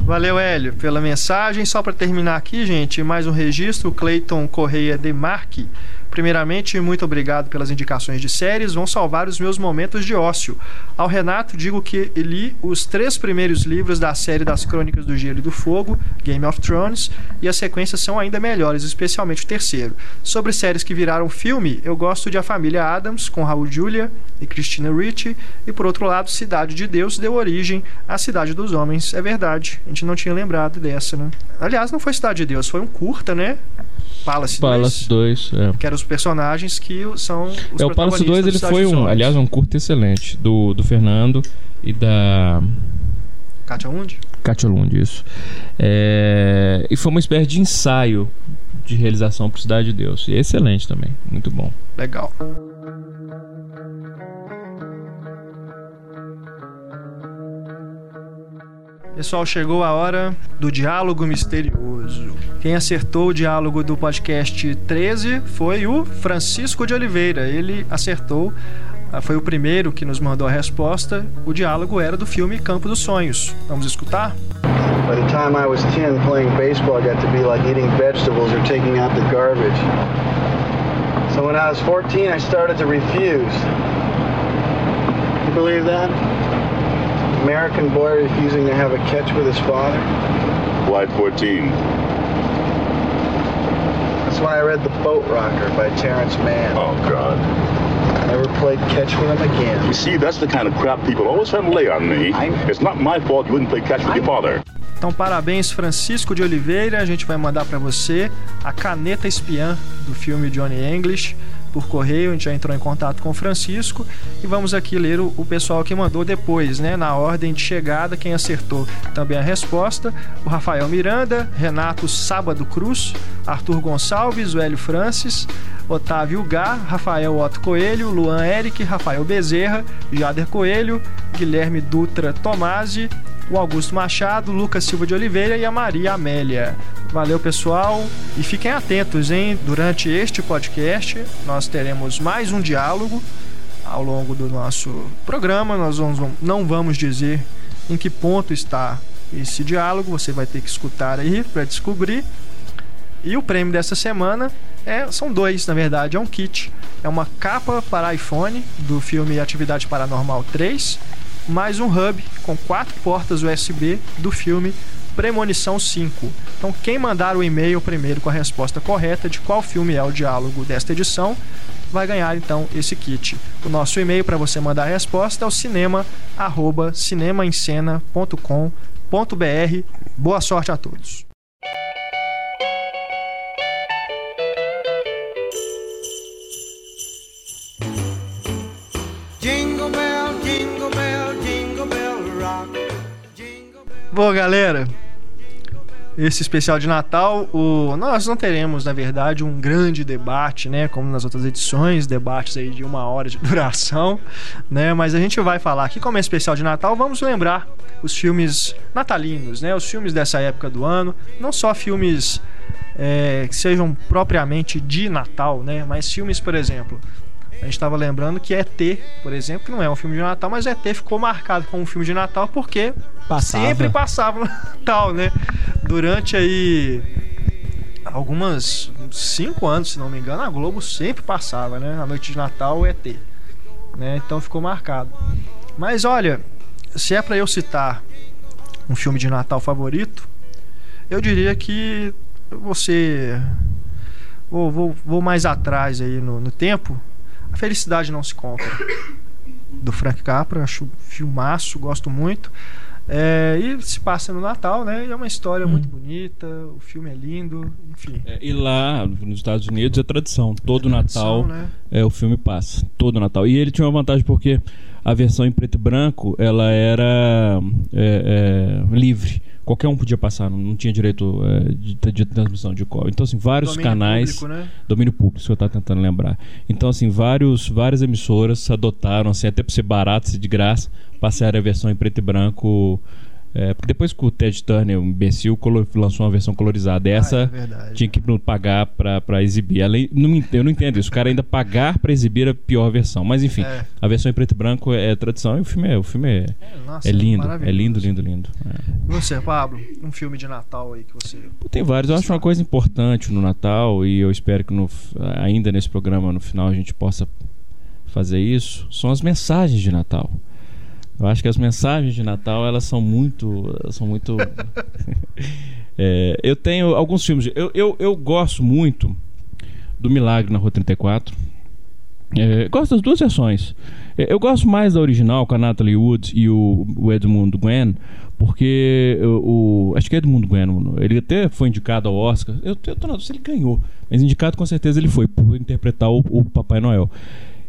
Valeu, Hélio, pela mensagem. Só para terminar aqui, gente, mais um registro. Clayton Correia de Marque Primeiramente, muito obrigado pelas indicações de séries, vão salvar os meus momentos de ócio. Ao Renato, digo que li os três primeiros livros da série das Crônicas do Gelo e do Fogo, Game of Thrones, e as sequências são ainda melhores, especialmente o terceiro. Sobre séries que viraram filme, eu gosto de A Família Adams, com Raul Julia e Christina Ricci, e por outro lado, Cidade de Deus deu origem à Cidade dos Homens. É verdade, a gente não tinha lembrado dessa, né? Aliás, não foi Cidade de Deus, foi um curta, né? Palace, Palace 2. 2 é. Que eram os personagens que são os É, o Palace 2 ele foi um, aliás, um curto excelente do, do Fernando e da Katia Lund? Katia Lund, isso. É, e foi uma espécie de ensaio de realização para Cidade de Deus. E excelente também, muito bom. Legal. Pessoal, chegou a hora do diálogo misterioso. Quem acertou o diálogo do podcast 13 foi o Francisco de Oliveira. Ele acertou, ah, foi o primeiro que nos mandou a resposta. O diálogo era do filme Campo dos Sonhos. Vamos escutar? By the time I was 10, playing baseball got to be like eating vegetables or taking out the garbage. So when I was 14, I started to refuse. You believe that? American boy refusing to have a catch with his father? Why 14? That's when I read The Boat Rocker by Terrence Mann. Oh, God. Never played catch with him again. You see, that's the kind of crap people always try to lay on me. It's not my fault you wouldn't play catch with your father. Então, parabéns, Francisco de Oliveira. A gente vai mandar para você a caneta espiã do filme Johnny English por correio. A gente já entrou em contato com o Francisco e vamos aqui ler o, o pessoal que mandou depois, né? Na ordem de chegada, quem acertou também a resposta: o Rafael Miranda, Renato Sábado Cruz, Arthur Gonçalves, o Hélio Francis, Otávio Gá, Rafael Otto Coelho, Luan Eric, Rafael Bezerra, Jader Coelho, Guilherme Dutra Tomasi, o Augusto Machado, Lucas Silva de Oliveira e a Maria Amélia. Valeu, pessoal, e fiquem atentos, hein? Durante este podcast, nós teremos mais um diálogo ao longo do nosso programa. Nós vamos, não vamos dizer em que ponto está esse diálogo, você vai ter que escutar aí para descobrir. E o prêmio dessa semana é, são dois, na verdade, é um kit. É uma capa para iPhone do filme Atividade Paranormal 3 mais um hub com quatro portas USB do filme Premonição 5. Então, quem mandar o e-mail primeiro com a resposta correta de qual filme é o diálogo desta edição, vai ganhar então esse kit. O nosso e-mail para você mandar a resposta é o cinema@cinemaencena.com.br. Boa sorte a todos. Bom, galera, esse especial de Natal, o... nós não teremos, na verdade, um grande debate, né? Como nas outras edições, debates aí de uma hora de duração, né? Mas a gente vai falar aqui, como é especial de Natal, vamos lembrar os filmes natalinos, né? Os filmes dessa época do ano, não só filmes é, que sejam propriamente de Natal, né? Mas filmes, por exemplo, a gente estava lembrando que ET, por exemplo, que não é um filme de Natal, mas ET ficou marcado como um filme de Natal porque Passava. sempre passava no Natal, né? Durante aí algumas cinco anos, se não me engano, a Globo sempre passava, né? A noite de Natal o ET, né? Então ficou marcado. Mas olha, se é para eu citar um filme de Natal favorito, eu diria que você vou, vou, vou mais atrás aí no, no tempo. Felicidade Não Se Compra, do Frank Capra, acho filmaço, gosto muito. É, e se passa no Natal, né? E é uma história muito bonita, o filme é lindo, enfim. É, e lá nos Estados Unidos é tradição. Todo tradição, Natal né? é, o filme passa. Todo Natal. E ele tinha uma vantagem porque a versão em preto e branco ela era é, é, livre. Qualquer um podia passar, não, não tinha direito é, de, de transmissão de código. Então, assim, vários Domínio canais. público, né? Domínio público, que eu estava tentando lembrar. Então, assim, vários, várias emissoras adotaram, assim, até para ser barato, ser de graça, passaram a versão em preto e branco. É, porque depois que o Ted Turner, o imbecil, lançou uma versão colorizada, essa Ah, é verdade. tinha que pagar pra, pra exibir. Além, não eu não entendo isso. O cara ainda pagar pra exibir a pior versão. Mas enfim, É. a versão em preto e branco é, tradição e o filme é, o filme é, Nossa, é lindo. É lindo, lindo, lindo. É. E você, Pablo? Um filme de Natal aí que você. Pô, Tem vários. Eu acho uma coisa importante no Natal e eu espero que no, ainda nesse programa, no final, a gente possa fazer isso. São as mensagens de Natal. Eu acho que as mensagens de Natal elas são muito, elas são muito. É, eu tenho alguns filmes. Eu, eu, eu gosto muito do Milagre na Rua 34. É, gosto das duas versões. É, Eu gosto mais da original com a Natalie Wood e o, o Edmund Gwen, porque o, o- acho que é Edmund Gwen, ele até foi indicado ao Oscar. Eu, eu tô na se ele ganhou, mas indicado com certeza ele foi por interpretar o, o Papai Noel.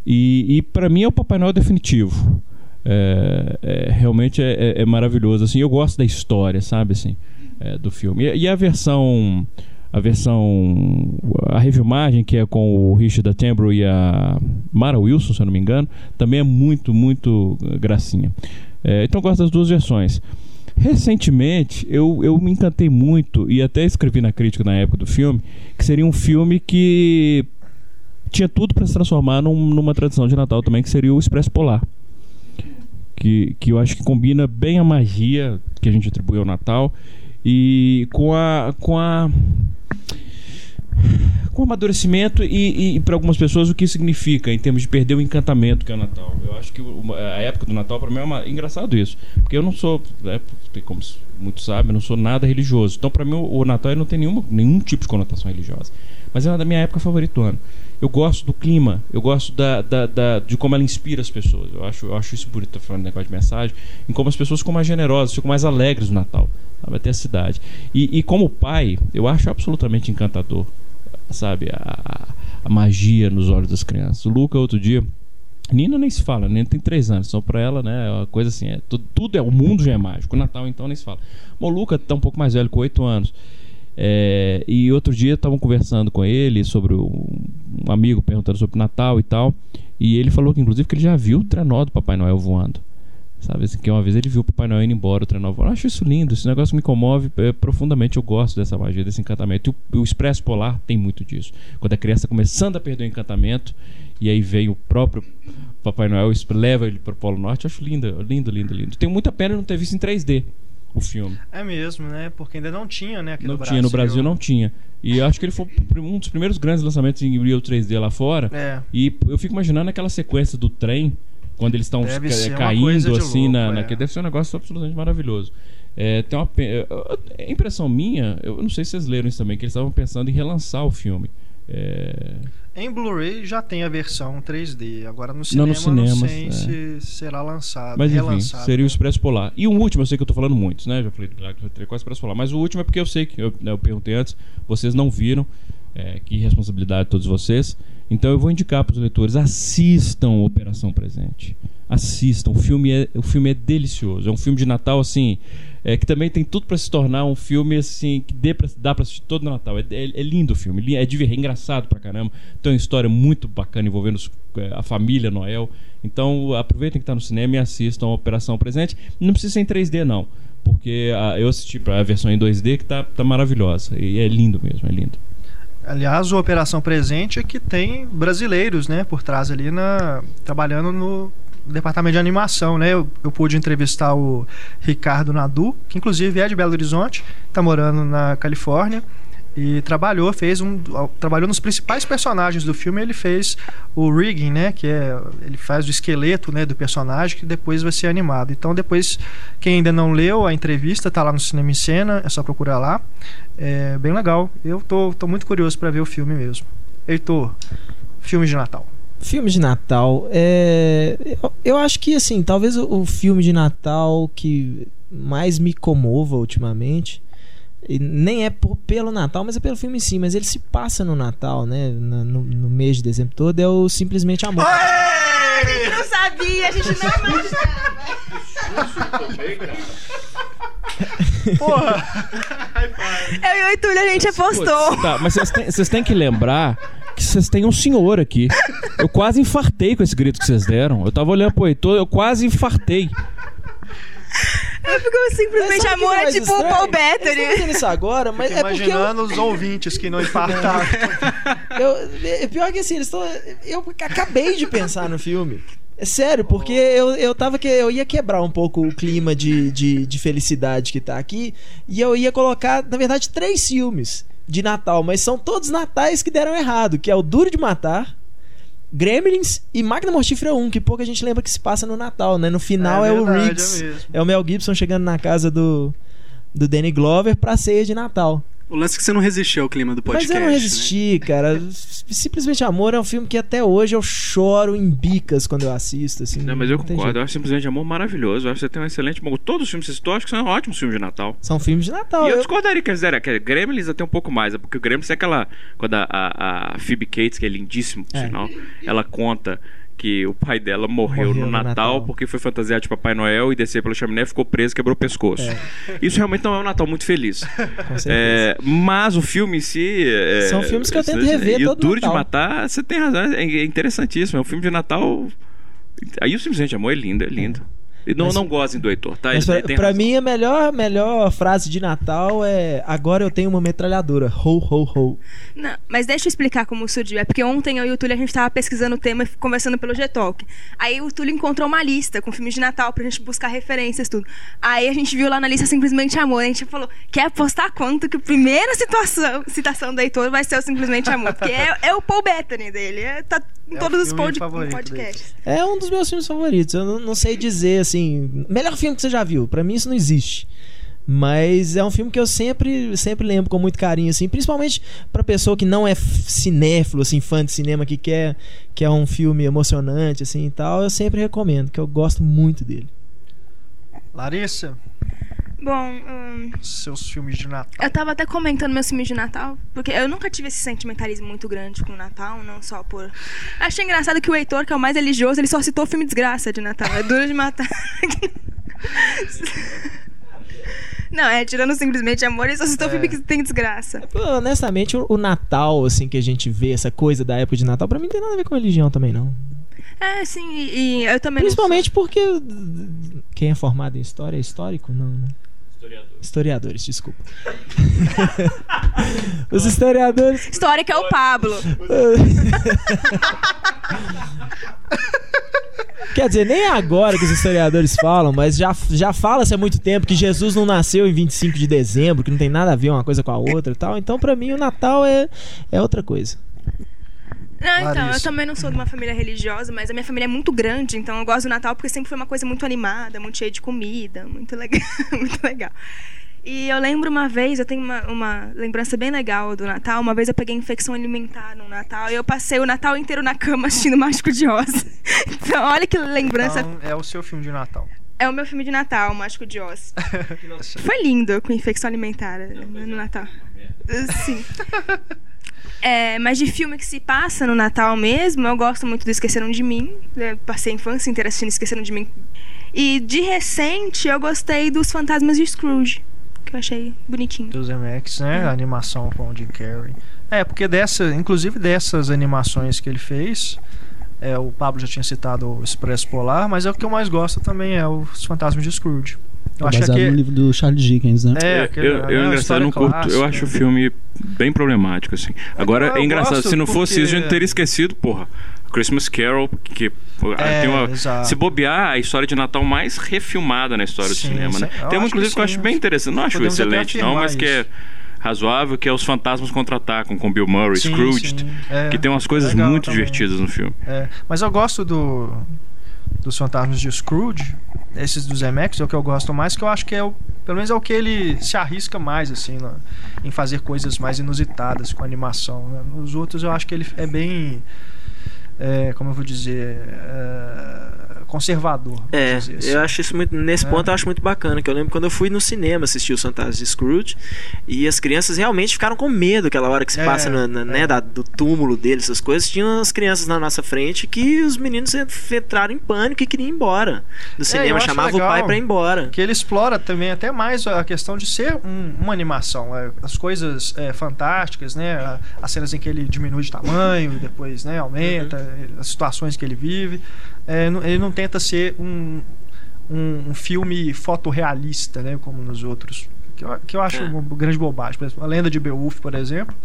E, e para mim é o Papai Noel definitivo. É, é, realmente é, é- é maravilhoso. Assim, eu gosto da história, sabe assim, é, do filme. E, e a versão a versão a refilmagem que é com o Richard Attenborough e a Mara Wilson, se eu não me engano, também é muito muito eh, gracinha. É, então eu gosto das duas versões. Recentemente eu, eu me encantei muito e até escrevi na crítica na época do filme que seria um filme que tinha tudo para se transformar num- numa tradição de Natal também, que seria o Expresso Polar. Que, que eu acho que combina bem a magia que a gente atribui ao Natal e com a com a com o amadurecimento e, e para algumas pessoas o que significa em termos de perder o encantamento que é o Natal. Eu acho que a época do Natal para mim é uma, engraçado isso, porque eu não sou, né, como muitos sabem, eu não sou nada religioso. Então para mim o, Natal não tem nenhuma, nenhum tipo de conotação religiosa. Mas é uma da minha época favorita do ano. Eu gosto do clima, eu gosto da, da, da- de como ela inspira as pessoas. Eu acho, eu acho isso bonito, tá falando negócio de mensagem, em como as pessoas ficam mais generosas, ficam mais alegres no Natal. Sabe, até a cidade. E, e como pai, eu acho absolutamente encantador, sabe, a, a- magia nos olhos das crianças. O Luca, outro dia, Nina nem se fala, Nina tem três anos, só pra ela, né, é uma coisa assim, é, tudo, tudo é, o mundo já é mágico, o Natal então nem se fala. O Luca tá um pouco mais velho, com oito anos, é, e outro dia estavam conversando com ele sobre o- um amigo perguntando sobre o Natal e tal, e ele falou que inclusive que ele já viu o trenó do Papai Noel voando. Sabe, assim, que uma vez ele viu o Papai Noel indo embora, o trenó voando. Eu acho isso lindo, esse negócio me comove é, profundamente. Eu gosto dessa magia, desse encantamento. E o, o Expresso Polar tem muito disso. Quando a criança começando a perder o encantamento, e aí vem o próprio Papai Noel leva ele pro Polo Norte, eu acho lindo, lindo, lindo, lindo. Tenho muita pena não ter visto em 3D o filme. É mesmo, né? Porque ainda não tinha, né? Aqui não no tinha, no Brasil não tinha. E eu acho que ele foi um dos primeiros grandes lançamentos em Real 3D lá fora. É. E eu fico imaginando aquela sequência do trem, quando eles estão caindo assim louco, na, é. naquele- Deve ser um negócio absolutamente maravilhoso. É, tem uma é, impressão minha, eu não sei se vocês leram isso também, que eles estavam pensando em relançar o filme. É, Em Blu-ray já tem a versão 3D. Agora no cinema Não, não, nos cinemas, sei é. se será lançado. Mas enfim, seria o Expresso Polar. E o último, eu sei que eu tô falando muitos, né? Já falei do Milagre do Quase Expresso Polar. Mas o último é porque eu sei que, eu, né, eu perguntei antes, vocês não viram. É, que responsabilidade de todos vocês. Então eu vou indicar para os leitores: assistam Operação Presente. Assistam. O filme é, o filme é delicioso. É um filme de Natal, assim, é, que também tem tudo para se tornar um filme assim que dê pra, dá para assistir todo no Natal. É, é- é lindo o filme, é, é engraçado pra caramba. Tem uma história muito bacana envolvendo os- é, a família Noel. Então aproveitem que está no cinema e assistam a Operação Presente. Não precisa ser em 3D, não. Porque ah, eu assisti a versão em 2D que tá, tá maravilhosa. E é lindo mesmo, é lindo. Aliás, o Operação Presente é que tem brasileiros, né, por trás ali na trabalhando no departamento de animação, né? Eu, eu pude entrevistar o Ricardo Nadu, que inclusive é de Belo Horizonte, está morando na Califórnia e trabalhou, fez um trabalhou nos principais personagens do filme, ele fez o rigging, né, que é ele faz o esqueleto, né, do personagem que depois vai ser animado. Então depois quem ainda não leu a entrevista tá lá no Cinema em Cena, é só procurar lá. É bem legal. Eu tô, tô muito curioso para ver o filme mesmo. Heitor, filme de Natal. Filme de Natal, é... eu, eu acho que assim, talvez o, o filme de Natal que mais me comova ultimamente, e nem é por- pelo Natal, mas é pelo filme em si, mas ele se passa no Natal, né? na- no, no mês de dezembro todo, é o Simplesmente Amor. A gente não sabia, a gente não imaginava. Eu e o Itúlio, a gente apostou. Tá, mas vocês têm que lembrar que vocês têm um senhor aqui. Eu quase infartei com esse grito que vocês deram. Eu tava olhando pro Heitor, eu quase infartei. É porque o simplesmente que amor é tipo o? Paul Eu Bettany. fazendo isso agora, mas Fico é porque eu, imaginando os ouvintes que não infartaram. eu, é pior que assim, eles estão. Eu acabei de pensar no filme. É sério, porque eu, eu tava que eu ia quebrar um pouco o clima de, de, de felicidade que tá aqui. E eu ia colocar, na verdade, três filmes de Natal, mas são todos natais que deram errado, que é o Duro de Matar, Gremlins e Máquina Mortífera 1, que pouca gente lembra que se passa no Natal, né? No final é, o verdade, Riggs. é. É o Mel Gibson chegando na casa do, do Danny Glover pra ceia de Natal. O lance é que você não resistiu ao clima do podcast. Mas eu não né? resisti, cara. Simplesmente Amor é um filme que até hoje eu choro em bicas quando eu assisto, assim. Não, mas eu tem concordo. jeito. Eu acho simplesmente amor maravilhoso. Eu acho que você tem um excelente. bom, Todos os filmes que você citou, acho que são ótimos filmes de Natal. São filmes de Natal. e eu eu- discordaria que eles eram. Que Gremlins até um pouco mais. Porque o Gremlins é aquela. Quando a, a, a Phoebe Cates, que é lindíssimo, por É. sinal, ela conta que o pai dela morreu, Morreu no, no Natal, Natal. porque foi fantasiado de Papai Noel e descer pela chaminé, ficou preso, quebrou o pescoço. É. Isso realmente não é um Natal muito feliz. É, mas o filme em si. é- São filmes que eu tento rever E o todo Duro de Natal. Matar, você tem razão, é interessantíssimo. É um filme de Natal. Aí o Simplesmente Amor é lindo, é lindo. E não, Mas- não gozem do Heitor, tá? Ele pra, tem pra razão. mim, a melhor, melhor frase de Natal é Agora eu tenho uma metralhadora. Ho, ho, ho. Não, mas deixa eu explicar como surgiu. É porque ontem eu e o Túlio a gente tava pesquisando o tema e conversando pelo G-Talk. Aí o Túlio encontrou uma lista com filmes de Natal pra gente buscar referências tudo. Aí a gente viu lá na lista Simplesmente Amor. A gente falou, quer apostar quanto que a primeira situação, citação do Heitor vai ser o Simplesmente Amor? Porque é, é o Paul Bettany dele. É, tá em É todos os pod, podcasts. É um dos meus filmes favoritos. Eu não, não sei dizer, assim... Melhor filme que você já viu. Pra mim isso não existe. Mas é um filme que eu sempre, sempre lembro com muito carinho, assim, principalmente pra pessoa que não é cinéfilo, assim, fã de cinema, que quer, que é um filme emocionante, assim e tal, eu sempre recomendo, que eu gosto muito dele. Larissa, Bom, hum, seus filmes de Natal. eu tava até comentando meus filmes de Natal, porque eu nunca tive esse sentimentalismo muito grande com o Natal, não só por. Achei engraçado que o Heitor, que é o mais religioso, ele só citou filme desgraça de Natal. É duro de matar. Não, é, tirando simplesmente amor, ele só citou É. filme que tem desgraça. Pô, honestamente, o, o Natal, assim, que a gente vê, essa coisa da época de Natal, pra mim não tem nada a ver com religião também, não. É, sim, e, e eu também. não Principalmente porque quem é formado em história é histórico? Não, né? Historiadores, desculpa. Os historiadores. Histórica é o Pablo. Quer dizer, nem agora que os historiadores falam, mas já, já fala-se há muito tempo que Jesus não nasceu em 25 de dezembro, que não tem nada a ver uma coisa com a outra e tal. Então, pra mim, o Natal é, é outra coisa. Não, então, eu também não sou de uma família religiosa, mas a minha família é muito grande, então eu gosto do Natal porque sempre foi uma coisa muito animada, muito cheia de comida, muito legal, muito legal. E eu lembro uma vez, eu tenho uma, uma lembrança bem legal do Natal. Uma vez eu peguei infecção alimentar no Natal e eu passei o Natal inteiro na cama assistindo Mágico de Oz. Então, olha que lembrança. Então, é o seu filme de Natal. É o meu filme de Natal, Mágico de Oz. Foi lindo com infecção alimentar eh, no Natal. Sim. É, mas de filme que se passa no Natal mesmo, eu gosto muito do Esqueceram de Mim. né? Passei a infância inteira assistindo Esqueceram de Mim. E de recente eu gostei dos Fantasmas de Scrooge, que eu achei bonitinho. Dos MX, né? A animação com o Jim Carrey. É, porque dessa, inclusive dessas animações que ele fez, é, o Pablo já tinha citado o Expresso Polar, mas é o que eu mais gosto também é os Fantasmas de Scrooge. Eu acho baseado no que livro do Charles Dickens, né? é, eu, aquele- eu, né, eu, engraçado, não curto. clássica. Eu acho o filme bem problemático, assim. Agora, Eu é engraçado, se não fosse isso, a gente porque- teria esquecido, porra. Christmas Carol, que É, tem uma. Se bobear, a história de Natal mais refilmada na história Sim, do cinema, né? Tem uma, inclusive, que que eu acho bem interessante. Não acho Podemos excelente, não, mas que é isso. razoável, que é Os Fantasmas Contra-Atacam, com Bill Murray, Sim, Scrooge, sim, é. que tem umas coisas Legal muito também. divertidas no filme. É, mas eu gosto do dos Fantasmas de Scrooge, esses dos MX é o que eu gosto mais, que eu acho que é o, pelo menos é o que ele se arrisca mais assim, em fazer coisas mais inusitadas com animação. né? Nos outros eu acho que ele é bem é, como eu vou dizer, é, conservador. É, assim. eu acho isso muito. Nesse É. ponto eu acho muito bacana. Que eu lembro quando eu fui no cinema assistir os Fantasmas de Scrooge e as crianças realmente ficaram com medo aquela hora que se É, passa na- na- né, é. da- do túmulo deles, essas coisas. Tinham as crianças na nossa frente que os meninos en- entraram em pânico e queriam ir embora do É, cinema. chamava o pai pra ir embora. que ele explora também até mais a questão de ser um- uma animação, as coisas é, fantásticas, né, as cenas em que ele diminui de tamanho e depois né, aumenta, Uhum. As situações que ele vive, É, ele não tenta ser um, um, um filme fotorrealista, né, como nos outros, que eu, que eu acho É. uma grande bobagem. Por exemplo, a Lenda de Beowulf, por exemplo,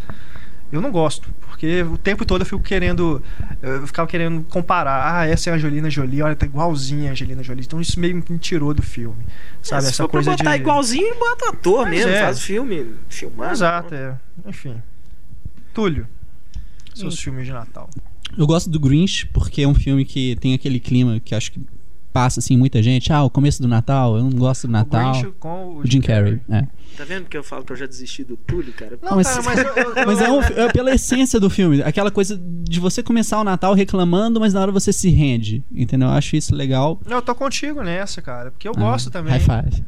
eu não gosto, porque o tempo todo eu fico querendo, eu ficava querendo comparar. Ah, essa é a Angelina Jolie, olha, tá igualzinha a Angelina Jolie. Então isso meio me tirou do filme, sabe? É, se Essa coisa botar de igualzinho, bota ator Mas mesmo, é. faz o filme, filmado. Exato, é. Enfim. Túlio, seus filmes de Natal. Eu gosto do Grinch porque é um filme que tem aquele clima que acho que passa assim muita gente. Ah, o começo do Natal, eu não gosto do Natal. O Grinch com o O Jim Carrey, é. Tá vendo que eu falo que eu já desisti do Túlio, cara? Não, Mas- cara, mas, eu- eu- Mas é, um- é pela essência do filme, aquela coisa de você começar o Natal reclamando, mas na hora você se rende, entendeu? Eu acho isso legal. Não, eu tô contigo nessa, cara, porque eu Ah, gosto também. High five.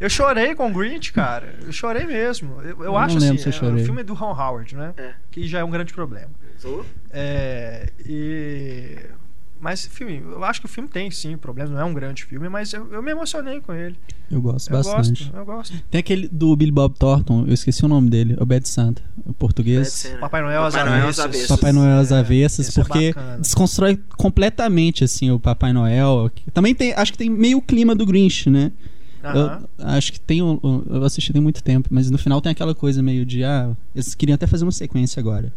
Eu chorei com o Grinch, cara. Eu chorei mesmo. Eu, eu Eu acho não assim, lembro se eu é, o filme é do Ron Howard, né? É. Que já é um grande problema. Sou? É, e... Mas, enfim, eu acho que o filme tem sim problemas, não é um grande filme, mas eu, eu me emocionei com ele. Eu gosto Eu bastante. gosto, eu gosto. Tem aquele do Billy Bob Thornton, eu esqueci o nome dele, o Bad Santa, o português. Papai Noel às Papai Noel às avessas. Papai Noel às É, avessas, é porque bacana. desconstrói completamente assim o Papai Noel. Também tem, acho que tem meio clima do Grinch, né? Eu acho que tem eu assisti tem muito tempo, mas no final tem aquela coisa meio de ah, eles queriam até fazer uma sequência agora.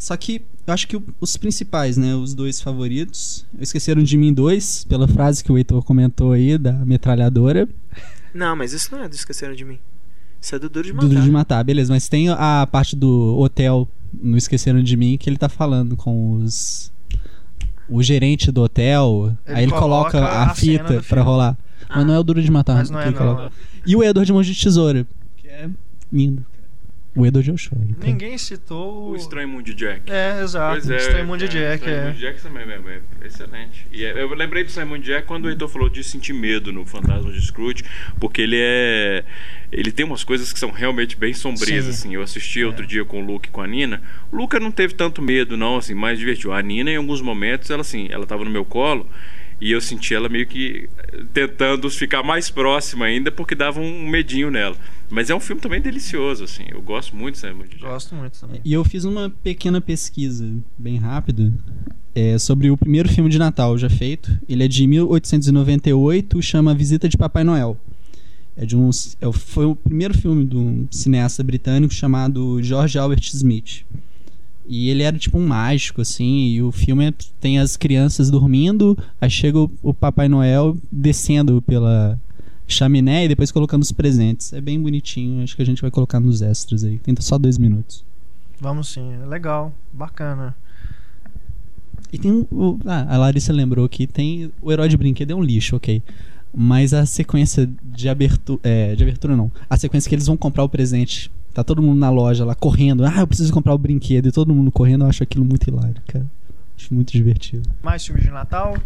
Só que eu acho que os principais, né, os dois favoritos, esqueceram de mim dois, pela frase que o Heitor comentou aí da metralhadora, Não, mas isso não é do Esqueceram de Mim. Isso é do Duro de do Matar. Duro de matar, beleza, mas tem a parte do hotel no esqueceram de mim que ele tá falando com os o gerente do hotel, Ele aí ele coloca, coloca a, a fita pra rolar. Mas não é o Duro de Matar. Mas não é, não. coloca. E o Edward de Mãos de Tesoura, que é lindo. O Edward choro. cara. Ninguém citou O Estranho Mundo de Jack. É, exato. Pois é, Estranho Mundo de Jack, Estranho é. Mundo de Jack também é, é excelente. E é- eu lembrei do Estranho Mundo de Jack quando o Heitor falou de sentir medo no Fantasma de Scrooge, porque ele é. Ele tem umas coisas que são realmente bem sombrias, Sim. assim. Eu assisti outro dia com o Luke e com a Nina. O Luca não teve tanto medo, não, assim, mais divertiu. A Nina, em alguns momentos, ela assim, ela tava no meu colo. E eu senti ela meio que tentando ficar mais próxima ainda, porque dava um medinho nela. Mas é um filme também delicioso, assim. Eu gosto muito do Mundo de Jack. Gosto muito também. E eu fiz uma pequena pesquisa, bem rápida, é, sobre o primeiro filme de Natal já feito. Ele é de 1898, chama Visita de Papai Noel. É de um, é, foi o primeiro filme de um cineasta britânico chamado George Albert Smith. E ele era tipo um mágico, assim, e o filme é- tem as crianças dormindo, aí chega o, o Papai Noel descendo pela chaminé e depois colocando os presentes. É bem bonitinho, acho que a gente vai colocar nos extras aí. Tenta só dois minutos. Vamos sim, é legal, bacana. E tem o. Ah, a Larissa lembrou que tem. O herói de brinquedo é um lixo, ok. Mas a sequência de abertura. É, de abertura não. A sequência que eles vão comprar o presente. Tá todo mundo na loja lá correndo. Ah, eu preciso comprar o brinquedo. E todo mundo correndo. Eu acho aquilo muito hilário, cara. Acho muito divertido. Mais filmes de Natal?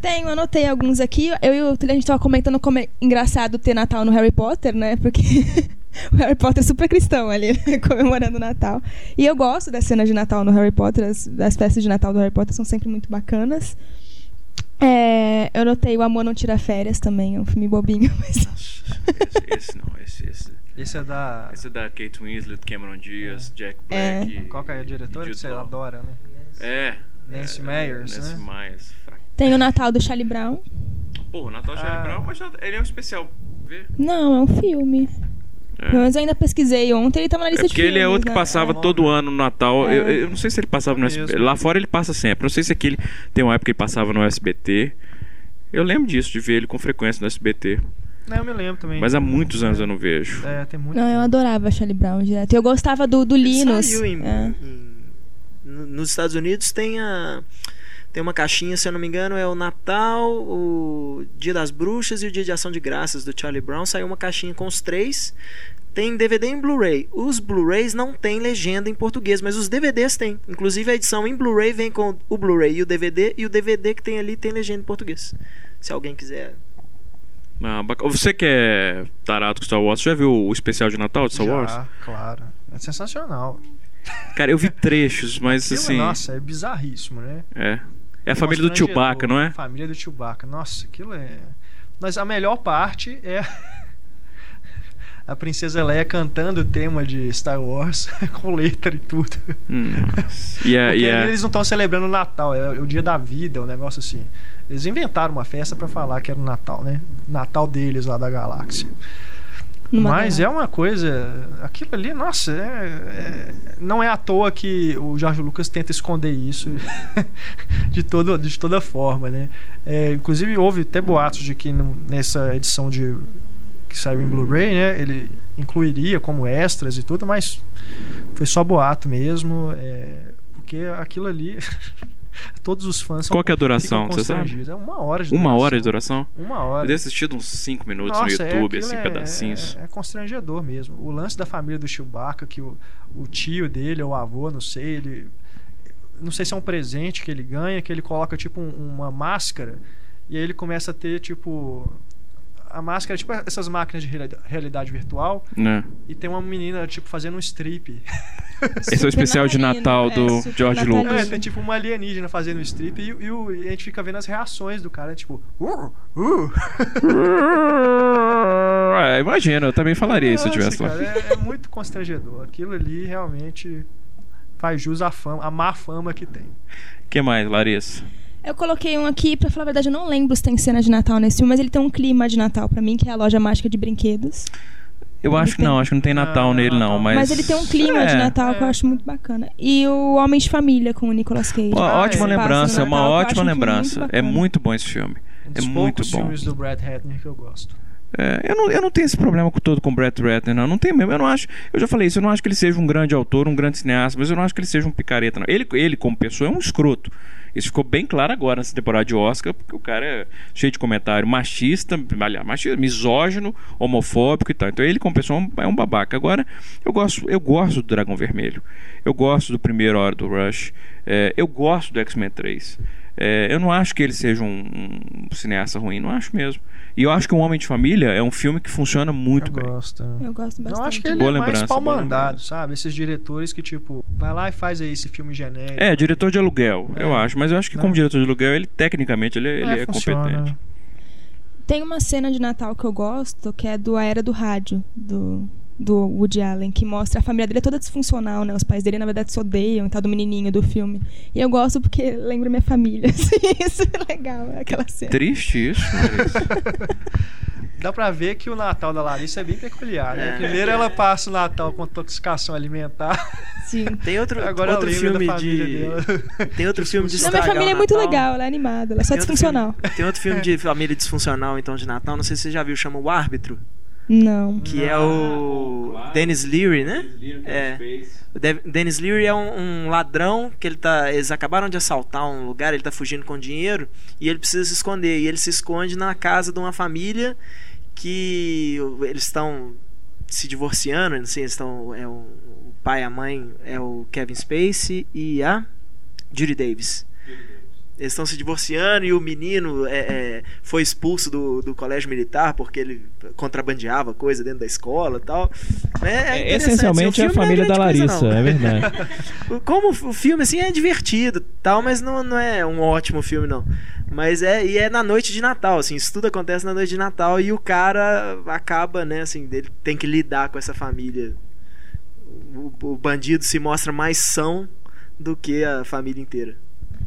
Tenho, anotei alguns aqui. Eu e o Tulio, a gente tava comentando como é engraçado ter Natal no Harry Potter, né? Porque o Harry Potter é super cristão ali, né? comemorando o Natal. E eu gosto das cenas de Natal no Harry Potter. As, as festas de Natal do Harry Potter são sempre muito bacanas. É, eu anotei O Amor Não Tira Férias também, é um filme bobinho, mas... Esse, esse não, esse, esse. Esse é da. Esse é da Kate Winslet, Cameron Diaz, Jack É. Black. Qual que é a diretora que você adora, né? É. Nancy é, Meyers, Nancy né? Meyers. fra- Tem o Natal do Charlie Brown. Pô, o Natal Charlie Ah. Brown, mas já- ele é um especial. Vê? Não, é um filme. É. Pelo menos eu ainda pesquisei ontem, ele tava na É lista de porque filmes. ele é outro que passava É. todo ano no Natal. É. Eu, eu não sei se ele passava no SBT. Mesmo. Lá fora ele passa sempre. Não sei se aqui ele tem uma época que ele passava no SBT. Eu lembro disso, de ver ele com frequência no SBT. Não, eu me lembro também. Mas há muitos anos eu não vejo. É, tem muito. Não, eu adorava Charlie Brown direto. Eu gostava do, do Ele Linus. Saiu em, É. em- no- nos Estados Unidos tem a tem uma caixinha, se eu não me engano, é o Natal, o Dia das Bruxas e o Dia de Ação de Graças do Charlie Brown. Saiu uma caixinha com os três. Tem DVD em Blu-ray. Os Blu-rays não tem legenda em português, mas os DVDs tem. Inclusive a edição em Blu-ray vem com o Blu-ray e o DVD, e o DVD que tem ali tem legenda em português. Se alguém quiser. Ah, bac- Você que é tarado com Star Wars, já viu o especial de Natal de Star Já, Wars? claro. É sensacional. Cara, eu vi trechos, mas assim. Nossa, é bizarríssimo, né? É. É a família do. Chewbacca, não é? Família do Chewbacca. Nossa, aquilo é. Mas a melhor parte é. A princesa Leia cantando o tema de Star Wars com letra e tudo. Hum. E é, Porque e é- eles não estão celebrando o Natal, é o dia da vida, é um negócio assim. Eles inventaram uma festa pra falar que era o Natal, né? Natal deles lá da galáxia. Mas galáxia. é uma coisa. Aquilo ali, nossa, é- é- não é à toa que o Jorge Lucas tenta esconder isso de, todo, de toda forma, né? É, inclusive, houve até boatos de que no- nessa edição de que saiu em Blu-ray, né? Ele incluiria como extras e tudo, mas foi só boato mesmo. é, porque aquilo ali. todos os fãs são Qual que é a duração, você sabe? É uma hora de Uma duração. hora de duração? Uma Eu hora. deve assistido uns 5 minutos Nossa, no é, YouTube, aquilo assim, é- pedacinhos. É, é constrangedor mesmo. O lance da família do Chewbacca, que o, o tio dele, ou o avô, não sei, ele. Não sei se é um presente que ele ganha, que ele coloca tipo um- uma máscara e aí ele começa a ter tipo. A máscara é tipo essas máquinas de reali- realidade virtual Né? e tem uma menina tipo fazendo um strip. Esse é o especial de Natal do George É, Lucas. tem tipo uma alienígena fazendo um strip e, e o- e a gente fica vendo as reações do cara, tipo, uh, uh. É, imagina, eu também falaria isso se eu tivesse lá. cara, é, é muito constrangedor. Aquilo ali realmente faz jus à fama, à má fama que tem. O que mais, Larissa? Eu coloquei um aqui, pra falar a verdade, eu não lembro se tem cena de Natal nesse filme, mas ele tem um clima de Natal pra mim, que é a loja mágica de brinquedos. Eu acho que não, acho que não tem Natal nele, não. Mas, Mas, ele tem um clima É. de Natal que eu acho muito bacana. E o Homem de Família com o Nicolas Cage. Ó, ótima Passa no lembrança, Natal, uma ótima lembrança. muito É muito bom esse filme. Um É muito bom. filmes do Brad Hattner que eu gosto. É, eu, não, eu não tenho esse problema com todo com o Brett Ratner, não. Não tenho mesmo. Eu não acho. Eu já falei isso, eu não acho que ele seja um grande autor, um grande cineasta, mas eu não acho que ele seja um picareta, não. Ele, ele como pessoa, é um escroto. Isso ficou bem claro agora nessa temporada de Oscar, porque o cara é cheio de comentário machista, aliás, machista, misógino, homofóbico e tal. Então ele, como pessoa, é um babaca. Agora, eu gosto, eu gosto do Dragão Vermelho. Eu gosto do primeiro Hora do Rush. É, eu gosto do X-Men 3. É, eu não acho que ele seja um, um cineasta ruim, não acho mesmo. E eu acho que Um Homem de Família é um filme que funciona muito Eu bem. gosto. Eu gosto bastante. Eu acho que ele Boa é mais lembrança, pau boa mandado, lembrança. sabe? Esses diretores que, tipo, vai lá e faz aí esse filme genérico. É, diretor de aluguel, É. eu acho. Mas eu acho que Né? como diretor de aluguel, ele tecnicamente ele, ele É, é, competente. Tem uma cena de Natal que eu gosto, que é do A Era do Rádio, do, do Woody Allen, que mostra a família dele é toda disfuncional, né? Os pais dele, na verdade, se odeiam e tal, do menininho do filme. E eu gosto porque lembra minha família. assim, Isso é legal, aquela cena. Triste isso, mas... Dá pra ver que o Natal da Larissa é bem peculiar, né? É. Primeiro ela passa o Natal com intoxicação alimentar. Sim. Tem outro, Agora outro filme da família de. dela. Tem outro filme de Não, minha família é muito legal, ela é animada, ela é só Tem outro disfuncional. filme- tem outro filme de família disfuncional, então, de Natal. Não sei se você já viu, chama O Árbitro. Não. Que é o Dennis Leary, né? É. O De- Dennis Leary é um, um ladrão que ele tá. Eles acabaram de assaltar um lugar, ele tá fugindo com dinheiro e ele precisa se esconder. E ele se esconde na casa de uma família que eles estão se divorciando, não sei, eles estão. É o, o pai e a mãe é o Kevin Spacey e a Judy Davis. Eles estão se divorciando e o menino é, é, foi expulso do, do colégio militar porque ele contrabandeava coisa dentro da escola e tal. É, é É, essencialmente é a não família da coisa, Larissa, não. é verdade. Como o filme assim é divertido, tal, mas não, não é um ótimo filme não. Mas é e é na noite de Natal, assim, isso tudo acontece na noite de Natal e o cara acaba, né, assim, ele tem que lidar com essa família. O, o bandido se mostra mais são do que a família inteira.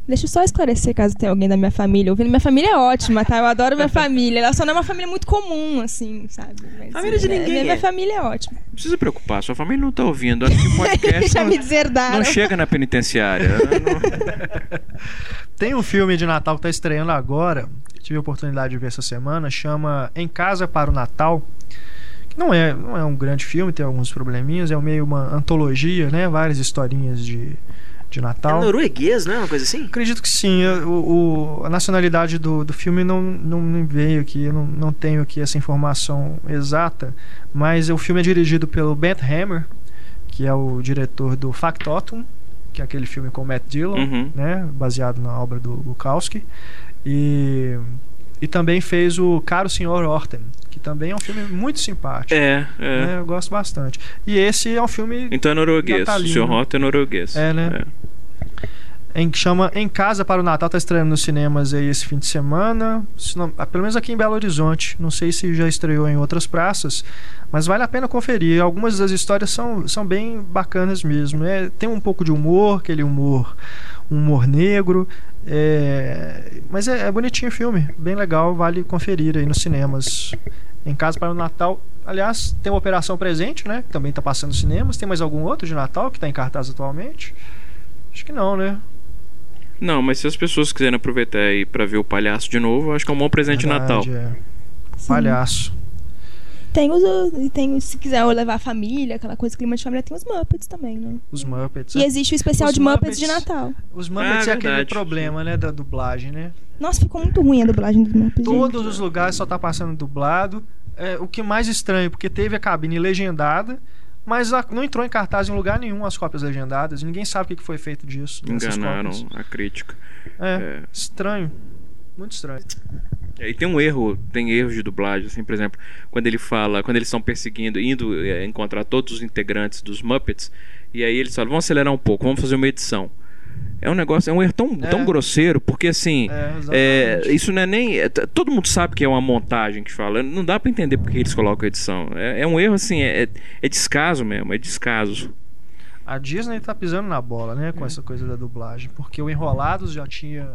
Deixa eu só esclarecer caso tenha alguém da minha família ouvindo. Minha família é ótima, tá? Eu adoro minha família. Ela só não é uma família muito comum, assim, sabe? Mas, Família de é, ninguém Minha, minha é. família é ótima. Não precisa preocupar, sua família não tá ouvindo. Acho que o podcast Já não, me deserdaram. não chega na penitenciária. Tem um filme de Natal que tá estreando agora, que tive a oportunidade de ver essa semana, chama Em Casa para o Natal. Que não é, não é um grande filme, tem alguns probleminhas, é meio uma antologia, né? Várias historinhas de, de É Natal. norueguês, não é uma coisa assim? Acredito que sim. O, o- a nacionalidade do, do filme não, não me veio aqui, eu não, não tenho aqui essa informação exata, mas o filme é dirigido pelo Beth Hammer, que é o diretor do Factotum, que é aquele filme com o Matt Dillon, Uhum. né, baseado na obra do Bukowski, e, e também fez o Caro Senhor Orten, também é um filme muito simpático. É, é. né, eu gosto bastante. E esse é um filme Então é norueguês. O Natalino. seu Rota é norueguês. É, né? em que chama Em Casa para o Natal, tá estreando nos cinemas aí esse fim de semana, se não- ah, pelo menos aqui em Belo Horizonte. Não sei se já estreou em outras praças, mas vale a pena conferir. Algumas das histórias são, são bem bacanas mesmo. É, tem um pouco de humor, aquele humor, um humor negro, é, mas é, é bonitinho o filme, bem legal, vale conferir aí nos cinemas. Em Casa para o Natal. Aliás, tem uma Operação Presente, né? Que também está passando nos cinemas. Tem mais algum outro de Natal que está em cartaz atualmente? Acho que não, né? Não, mas se as pessoas quiserem aproveitar aí pra ver o palhaço de novo, acho que é um bom presente de Natal. Verdade, é. Palhaço. Tem os. e Tem, se quiser levar a família, aquela coisa, clima de família, tem os Muppets também, né? Os Muppets. E existe o especial Os de Muppets, de Natal. Os Muppets Ah, é aquele verdade. problema, né? Da dublagem, né? Nossa, ficou muito ruim a dublagem dos Muppets. gente. Todos os lugares só tá passando dublado. É, o que mais estranho, porque teve a cabine legendada, mas a- não entrou em cartaz em lugar nenhum as cópias legendadas. Ninguém sabe o que foi feito disso. Enganaram cópias. a crítica. É, É. estranho. Muito estranho. E tem um erro, tem erros de dublagem, assim, por exemplo, quando ele fala, quando eles estão perseguindo, indo é, encontrar todos os integrantes dos Muppets, e aí eles falam, vamos acelerar um pouco, vamos fazer uma edição. É um negócio, é um erro tão, É. tão grosseiro, porque assim, É, é, isso não é nem. é, todo mundo sabe que é uma montagem que fala, não dá pra entender porque eles colocam edição. É, é um erro assim, é, é descaso mesmo, é descaso. A Disney tá pisando na bola, né, É. com essa coisa da dublagem, porque o Enrolados já tinha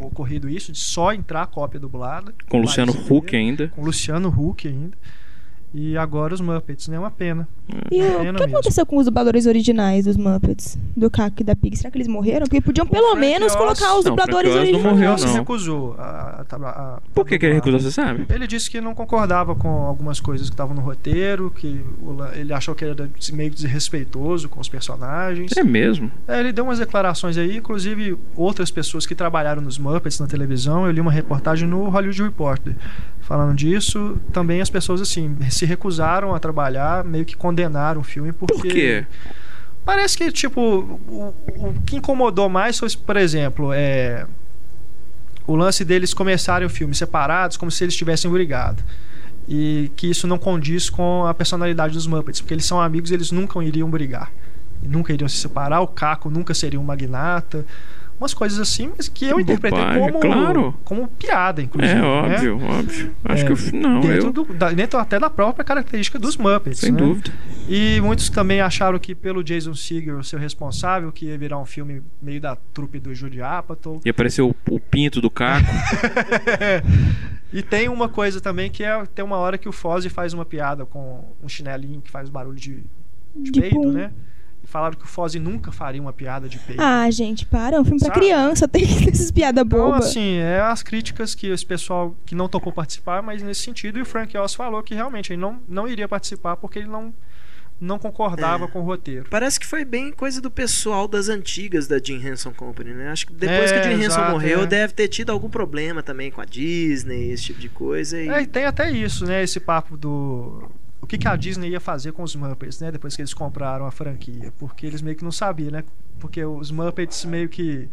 ocorrido isso de só entrar a cópia dublada. Com Luciano Huck ainda. Com Luciano Huck ainda. E agora os Muppets, né? Uma pena. E Uma o pena que mesmo. aconteceu com os dubladores originais dos Muppets? Do Caco e da Pig? Será que eles morreram? Porque podiam pelo Frank menos Oz- colocar os Não, dubladores não originais. morreu, Ele se não. recusou a, a- a- Por que, que ele recusou, você sabe? Ele disse que não concordava com algumas coisas que estavam no roteiro, que ele achou que era meio desrespeitoso com os personagens. É mesmo? É, ele deu umas declarações aí, inclusive outras pessoas que trabalharam nos Muppets na televisão. Eu li uma reportagem no Hollywood Reporter falando disso. Também as pessoas, assim, se recusaram a trabalhar, meio que condenaram o filme porque. Por quê? Parece que, tipo, o, o que incomodou mais foi, por exemplo, é. O lance deles começarem o filme separados, como se eles tivessem brigado. E que isso não condiz com a personalidade dos Muppets, porque eles são amigos eles nunca iriam brigar. Nunca iriam se separar, o Caco nunca seria um magnata. Umas coisas assim, mas que eu Que interpretei bobagem, como, claro. como piada, inclusive. É né? óbvio, óbvio. Acho É, que eu, não, dentro, eu. do- da- dentro até da própria característica dos Muppets. Sem né? dúvida. E muitos também acharam que pelo Jason Segel ser o responsável, que ia virar um filme meio da trupe do Judy Apatow. E apareceu o, o pinto do Caco. E tem uma coisa também que é tem uma hora que o Fozzie faz uma piada com um chinelinho que faz barulho de, de, De peido, pum. né? E falaram que o Fozzie nunca faria uma piada de peido. Ah, gente, para. É um filme pra Sabe? criança. Tem essas piadas Então, bobas. assim, é as críticas que esse pessoal que não tocou participar, mas nesse sentido, e o Frank Oz falou que realmente ele não, não iria participar porque ele não, não concordava É. com o roteiro. Parece que foi bem coisa do pessoal das antigas da Jim Henson Company, né? Acho que depois É, que o Jim Henson exato, morreu, é. deve ter tido algum problema também com a Disney, esse tipo de coisa. E... É, e tem até isso, né? Esse papo do. Que, que a Disney ia fazer com os Muppets, né? Depois que eles compraram a franquia. Porque eles meio que não sabiam, né? Porque os Muppets meio que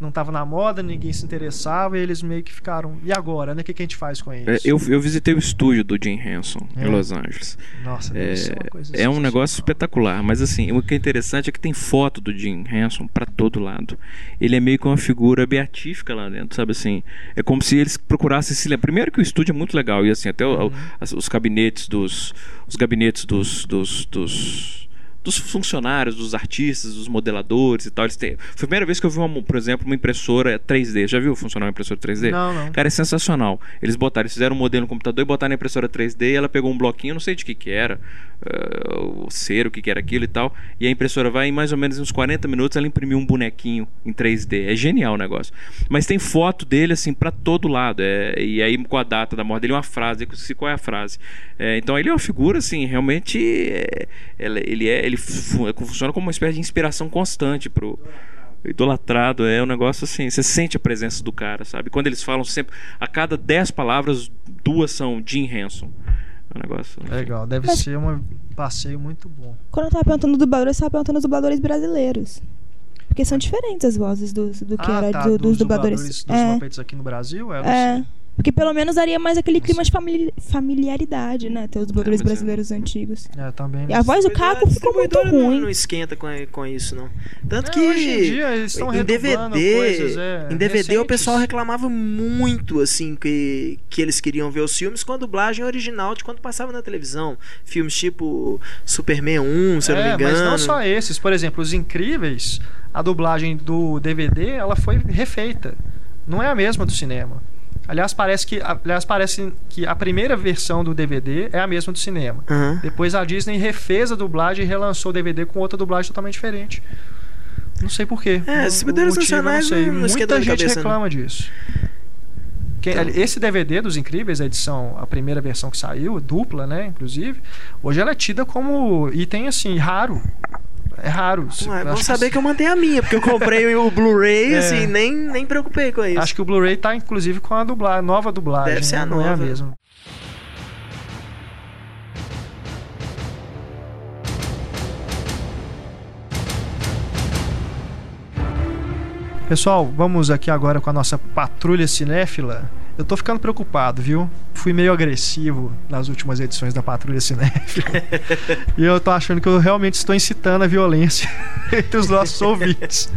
não estavam na moda, ninguém se interessava, e eles meio que ficaram. E agora, né? O que, que a gente faz com isso? É, eu, eu visitei o estúdio do Jim Henson É. em Los Angeles. Nossa, É, é um negócio espetacular, mas assim, o que é interessante é que tem foto do Jim Henson pra todo lado. Ele é meio que uma figura beatífica lá dentro, sabe assim? É como se eles procurassem se lembrar. Primeiro que o estúdio é muito legal e assim, até o- Uhum. as- os gabinetes dos os gabinetes dos dos, dos dos funcionários, dos artistas, dos modeladores e tal. Eles têm... Foi a primeira vez que eu vi, uma, por exemplo, uma impressora 3D. Já viu funcionar uma impressora 3D? Não, não. Cara, é sensacional. Eles botaram, eles fizeram um modelo no computador e botaram na impressora 3D e ela pegou um bloquinho, não sei de que que era, eh, o cero, o que que era aquilo e tal. E a impressora vai em mais ou menos uns 40 minutos, ela imprimiu um bonequinho em 3D. É genial o negócio. Mas tem foto dele, assim, pra todo lado. É, e aí, com a data da morte dele, uma frase, qual é a frase. É, então, ele é uma figura, assim, realmente. é, ele é, ele funciona como uma espécie de inspiração constante pro idolatrado, é um negócio assim, você sente a presença do cara, sabe? Quando eles falam sempre, a cada 10 palavras, duas são Jim Henson. É um negócio. assim. Legal, deve Mas- ser um passeio muito bom. Quando eu tava perguntando do dublador, eu tava perguntando dos dubladores brasileiros. Porque são diferentes as vozes do, do que ah, era tá, do- dos, dubladores. dos é, aqui no Brasil? É, é. Porque pelo menos daria mais aquele clima de famili- familiaridade, né? Ter os dubladores É, é- brasileiros antigos. É, também. E a voz do Distribuidora- Caco ficou muito ruim. Não esquenta com, com isso, não. Tanto É, que hoje em dia eles estão em DVD, coisas, é, em DVD o recentes. pessoal reclamava muito assim que, que eles queriam ver os filmes com a dublagem original de quando passava na televisão. Filmes tipo Superman 1, se eu não me É, engano. mas não só esses. Por exemplo, Os Incríveis, a dublagem do DVD, ela foi refeita. Não é a mesma do cinema. Aliás, parece que, aliás, parece que a primeira versão do DVD é a mesma do cinema. Aham. Depois a Disney refez a dublagem e relançou o DVD com outra dublagem totalmente diferente. Não sei porquê. É, O- eu nacionais não sei. não- Muita gente cabeça, né? reclama disso. Quem- Então. Esse DVD dos Incríveis, a edição, a primeira versão que saiu, dupla, né, inclusive, hoje ela é tida como item assim raro. É raro. Ué, Eu bom saber que eu mantenho a minha, porque eu comprei o Blu-ray, É. assim, nem, nem preocupei com isso. Acho que o Blu-ray tá inclusive com a dublagem, nova dublagem. Deve ser né? a Não é a nova. mesma. Pessoal, vamos aqui agora com a nossa patrulha cinéfila. Eu tô ficando preocupado, viu? Fui meio agressivo nas últimas edições da Patrulha Cinéfila. e eu tô achando que eu realmente estou incitando a violência entre os nossos ouvintes.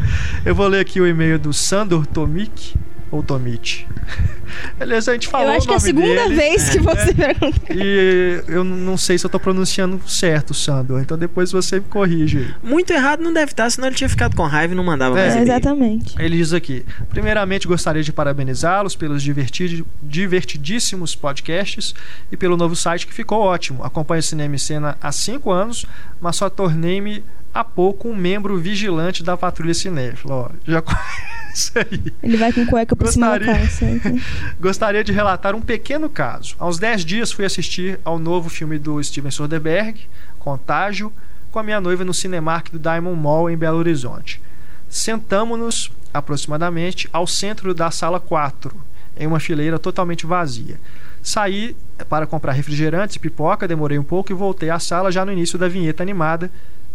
Eu vou ler aqui o e-mail do Sandor Tomik. Ou Tomite? Beleza, a gente falou Eu acho o que é a segunda dele. vez que você pergunta. E eu não sei se eu tô pronunciando certo, Sandor. Então depois você me corrige aí. Muito errado não deve estar, senão ele tinha ficado com raiva e não mandava É, mais. Exatamente. Ele diz aqui: primeiramente gostaria de parabenizá-los pelos divertid- divertidíssimos podcasts e pelo novo site que ficou ótimo. Acompanho o Cinema e Cena há cinco anos, mas só tornei-me há pouco um membro vigilante da Patrulha Cinéfila. Ó, já aí. Ele vai com cueca da Gostaria. calça. Gostaria de relatar um pequeno caso. Há uns 10 dias fui assistir ao novo filme do Steven Soderbergh, Contágio, com a minha noiva no Cinemark do Diamond Mall em Belo Horizonte. Sentamos-nos aproximadamente ao centro da sala 4, em uma fileira totalmente vazia. Saí para comprar refrigerantes e pipoca, demorei um pouco e voltei à sala já no início da vinheta animada,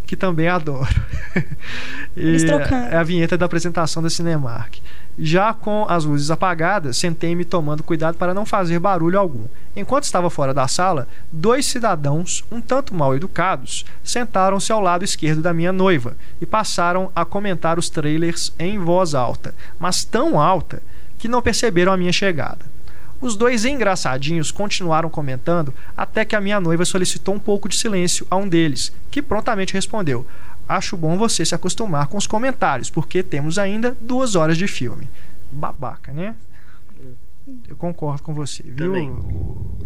que também adoro. É a vinheta da apresentação da Cinemark. Já com as luzes apagadas, sentei-me tomando cuidado para não fazer barulho algum. Enquanto estava fora da sala, dois cidadãos, um tanto mal educados, sentaram-se ao lado esquerdo da minha noiva e passaram a comentar os trailers em voz alta, mas tão alta que não perceberam a minha chegada. Os dois engraçadinhos continuaram comentando até que a minha noiva solicitou um pouco de silêncio a um deles, que prontamente respondeu: Acho bom você se acostumar com os comentários, porque temos ainda duas horas de filme. Babaca, né? Eu concordo com você, viu, Também.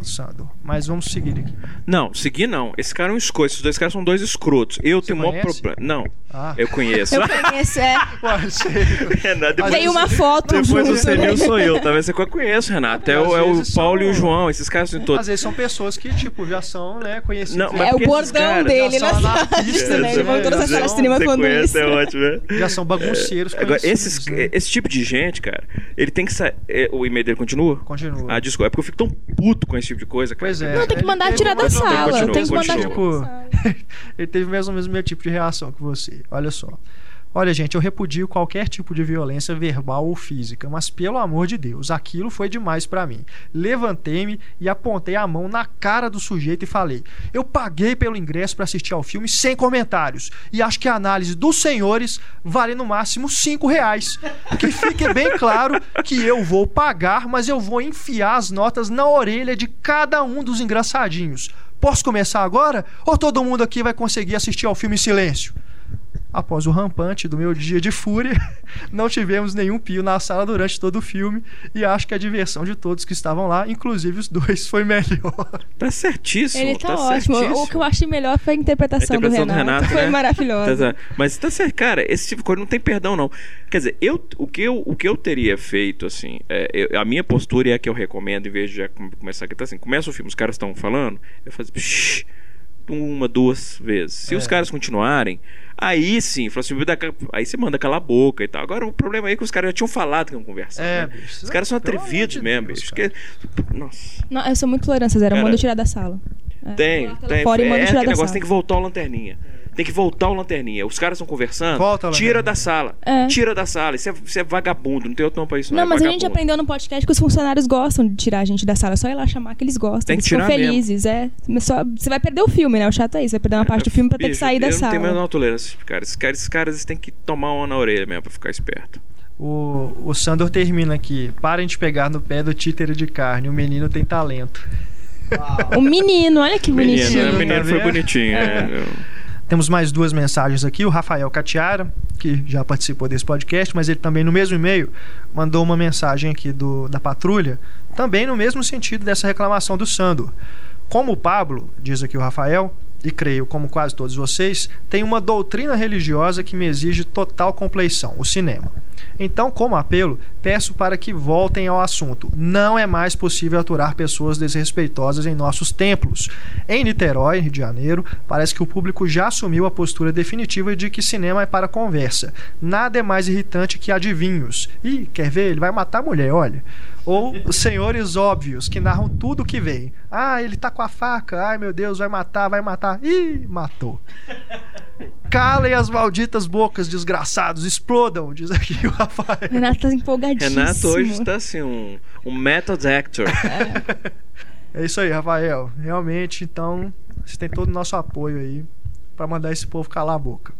Sandro? Mas vamos seguir aqui. Não, seguir não. Esse cara é um escroto. Esses dois caras são dois escrotos. Eu tenho o maior problema. Não, Ah. eu conheço. Eu conheço, é. Renato, depois Tem você- uma foto Depois junto, o senil né? sou eu, talvez você conheça, Renato. É, o, é o Paulo e o são- João, esses caras são todos. Às vezes são pessoas que, tipo, já são, né, conhecidas. Não, mas É o bordão dele já na são cidade, anarquistas, né? Ele de são- cinema Você isso. é ótimo, né? Já são bagunceiros Agora, conhecidos, esses, né? esse tipo de gente, cara, ele tem que sair. O e-mail dele continua? Continua. Ah, desculpa. É porque eu fico tão puto com esse tipo de coisa, cara. Pois é. Não, tem que mandar teve tirar da sala. continua, Tem que mandar continua. tirar da sala. ele teve mais ou menos o meu tipo de reação que você. Olha só. Olha, gente, eu repudio qualquer tipo de violência verbal ou física, mas pelo amor de Deus, aquilo foi demais pra mim. Levantei-me e apontei a mão na cara do sujeito e falei: Eu paguei pelo ingresso pra assistir ao filme sem comentários e acho que a análise dos senhores vale no máximo cinco reais. Que fique bem claro que eu vou pagar, mas eu vou enfiar as notas na orelha de cada um dos engraçadinhos. Posso começar agora? Ou todo mundo aqui vai conseguir assistir ao filme em silêncio? Após o rampante do meu dia de fúria, não tivemos nenhum pio na sala durante todo o filme e acho que a diversão de todos que estavam lá, inclusive os dois, foi melhor. Tá certíssimo. Ele tá, tá ótimo. certíssimo. O que eu achei melhor foi a interpretação, A interpretação do Renato. foi né? maravilhosa. Tá. Mas tá certo, cara, esse tipo de coisa não tem perdão, não. Quer dizer, eu, o, que eu, o que eu teria feito, assim, é, eu- a minha postura é a que eu recomendo, em vez de já come- começar aqui, tá assim, começa o filme, os caras estão falando, eu faço uma, duas vezes. Se É. os caras continuarem, aí sim, assim, aí você manda calar a boca e tal. Agora o problema aí é que os caras já tinham falado que iam conversar. É, né? bicho, Os caras são atrevidos de mesmo, Deus, bicho. que- Nossa. Não, eu sou muito tolerância zero. Eu Cara, mando tirar da sala. É. Tem, tem. Fora e manda é tirar da negócio, sala. tem que voltar o lanterninha. Tem que voltar o lanterninha. Os caras estão conversando. Volta o tira da sala. É. Tira da sala. Isso é, isso é vagabundo. Não tem outro nome pra isso. Não, Não, é mas a gente aprendeu no podcast que os funcionários gostam de tirar a gente da sala. É só ir lá chamar que eles gostam. Tem que eles ficam tirar mesmo. felizes, é. Mas só- você vai perder o filme, né? O chato é isso. Vai perder uma parte do filme pra ter que sair da eu não sala. tenho a menor tolerância, cara. Esses caras, esses caras eles têm que tomar uma na orelha mesmo pra ficar esperto. O, o Sandor termina aqui. Parem de pegar no pé do títere de carne, o menino tem talento. O menino, olha que bonitinho. Menino, né? tá menino foi bonitinho. é. Eu- Temos mais duas mensagens aqui. O Rafael Catiara, que já participou desse podcast, mas ele também no mesmo e-mail mandou uma mensagem aqui do, da patrulha, também no mesmo sentido dessa reclamação do Sandor. Como o Pablo, diz aqui o Rafael, e creio como quase todos vocês, tem uma doutrina religiosa que me exige total compleição, o cinema. Então, como apelo, peço para que voltem ao assunto. Não é mais possível aturar pessoas desrespeitosas em nossos templos. Em Niterói, Rio de Janeiro, parece que o público já assumiu a postura definitiva de que cinema é para conversa. Nada é mais irritante que adivinhos. Ih, quer ver? Ele vai matar a mulher, olha. Ou senhores óbvios que narram tudo o que vem. Ah, ele tá com a faca. Ai, meu Deus, vai matar, vai matar. Ih, matou. Calem as malditas bocas, desgraçados, explodam, diz aqui o Rafael. Renato tá empolgadíssimo. Renato hoje está assim, um, um method actor. É isso aí, Rafael. Realmente, então, você tem todo o nosso apoio aí pra mandar esse povo calar a boca.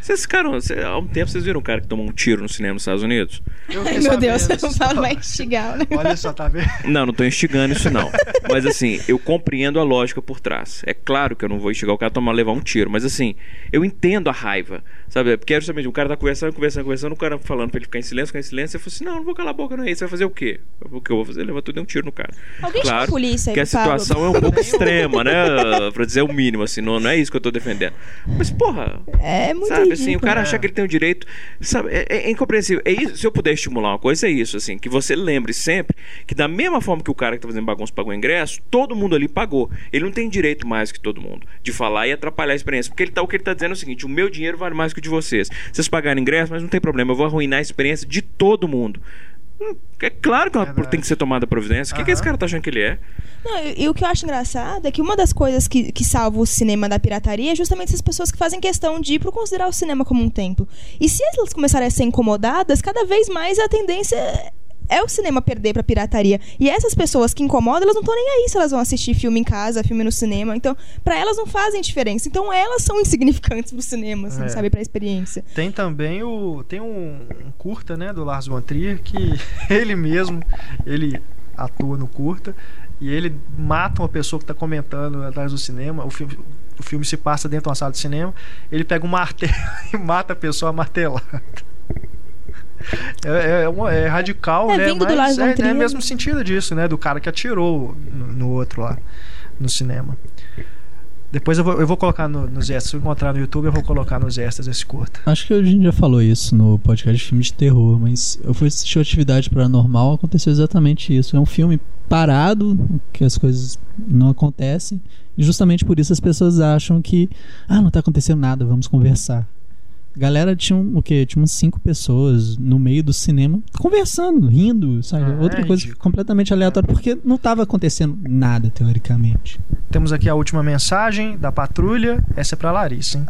Vocês ficaram. cê- há um tempo vocês viram um cara que tomou um tiro no cinema nos Estados Unidos? Ai, meu Deus, não fala mais instigar, né? Olha só, tá vendo? Não, não tô instigando isso não. Mas assim, eu compreendo a lógica por trás. É claro que eu não vou instigar o cara a tomar, levar um tiro, mas assim, eu entendo a raiva. Sabe? Porque é justamente o cara tá conversando, conversando, conversando, o cara falando pra ele ficar em silêncio, ficar em silêncio, eu falo assim: "Não, não vou calar a boca não é isso, você vai fazer o quê?" O que eu vou fazer? Levar tudo e um tiro no cara. Alguém chama claro a polícia aí, que a situação é um pouco extrema, né? Pra dizer o mínimo assim, não, não é isso que eu tô defendendo. Mas porra, É muito Sabe, assim, o cara achar que ele tem o direito. Sabe, é, é incompreensível. É isso, se eu puder estimular uma coisa, é isso, assim, que você lembre sempre que, da mesma forma que o cara que tá fazendo bagunça pagou o ingresso, todo mundo ali pagou. Ele não tem direito mais que todo mundo de falar e atrapalhar a experiência. Porque ele tá, o que ele tá dizendo é o seguinte: o meu dinheiro vale mais que o de vocês. Vocês pagaram ingresso, mas não tem problema, eu vou arruinar a experiência de todo mundo. Hum, É claro que uma- tem que ser tomada providência. O que, que esse cara tá achando que ele é? Não, e, e o que eu acho engraçado é que uma das coisas que, que salva o cinema da pirataria é justamente essas pessoas que fazem questão de ir pro considerar o cinema como um templo. E se elas começarem a ser incomodadas, cada vez mais a tendência é o cinema perder pra pirataria. E essas pessoas que incomodam, elas não estão nem aí se elas vão assistir filme em casa, filme no cinema. Então, pra elas não fazem diferença. Então, elas são insignificantes pro cinema, assim, É. sabe? Pra experiência. Tem também o. Tem um, um curta, né, do Lars von Trier, que ele mesmo, ele atua no curta e ele mata uma pessoa que está comentando atrás do cinema. O filme, o filme se passa dentro de uma sala de cinema. Ele pega um martelo e mata a pessoa martelada. É, é, uma- é radical, É, né? vindo do Mas é, é o mesmo sentido disso, né? Do cara que atirou no, no outro lá no cinema. Depois eu vou, eu vou colocar no- nos extras. Se eu encontrar no YouTube, eu vou colocar nos extras esse curta. Acho que a gente já falou isso no podcast de filme de terror, mas eu fui assistir Atividade Paranormal, aconteceu exatamente isso. É um filme parado, que as coisas não acontecem, e justamente por isso as pessoas acham que, ah, não tá acontecendo nada, vamos conversar. Galera tinha um, o quê? Tinha umas cinco pessoas no meio do cinema conversando, rindo, sabe? Ah, Outra é coisa completamente aleatória, porque não tava acontecendo nada, teoricamente. Temos aqui a última mensagem da patrulha. Essa é pra Larissa, hein?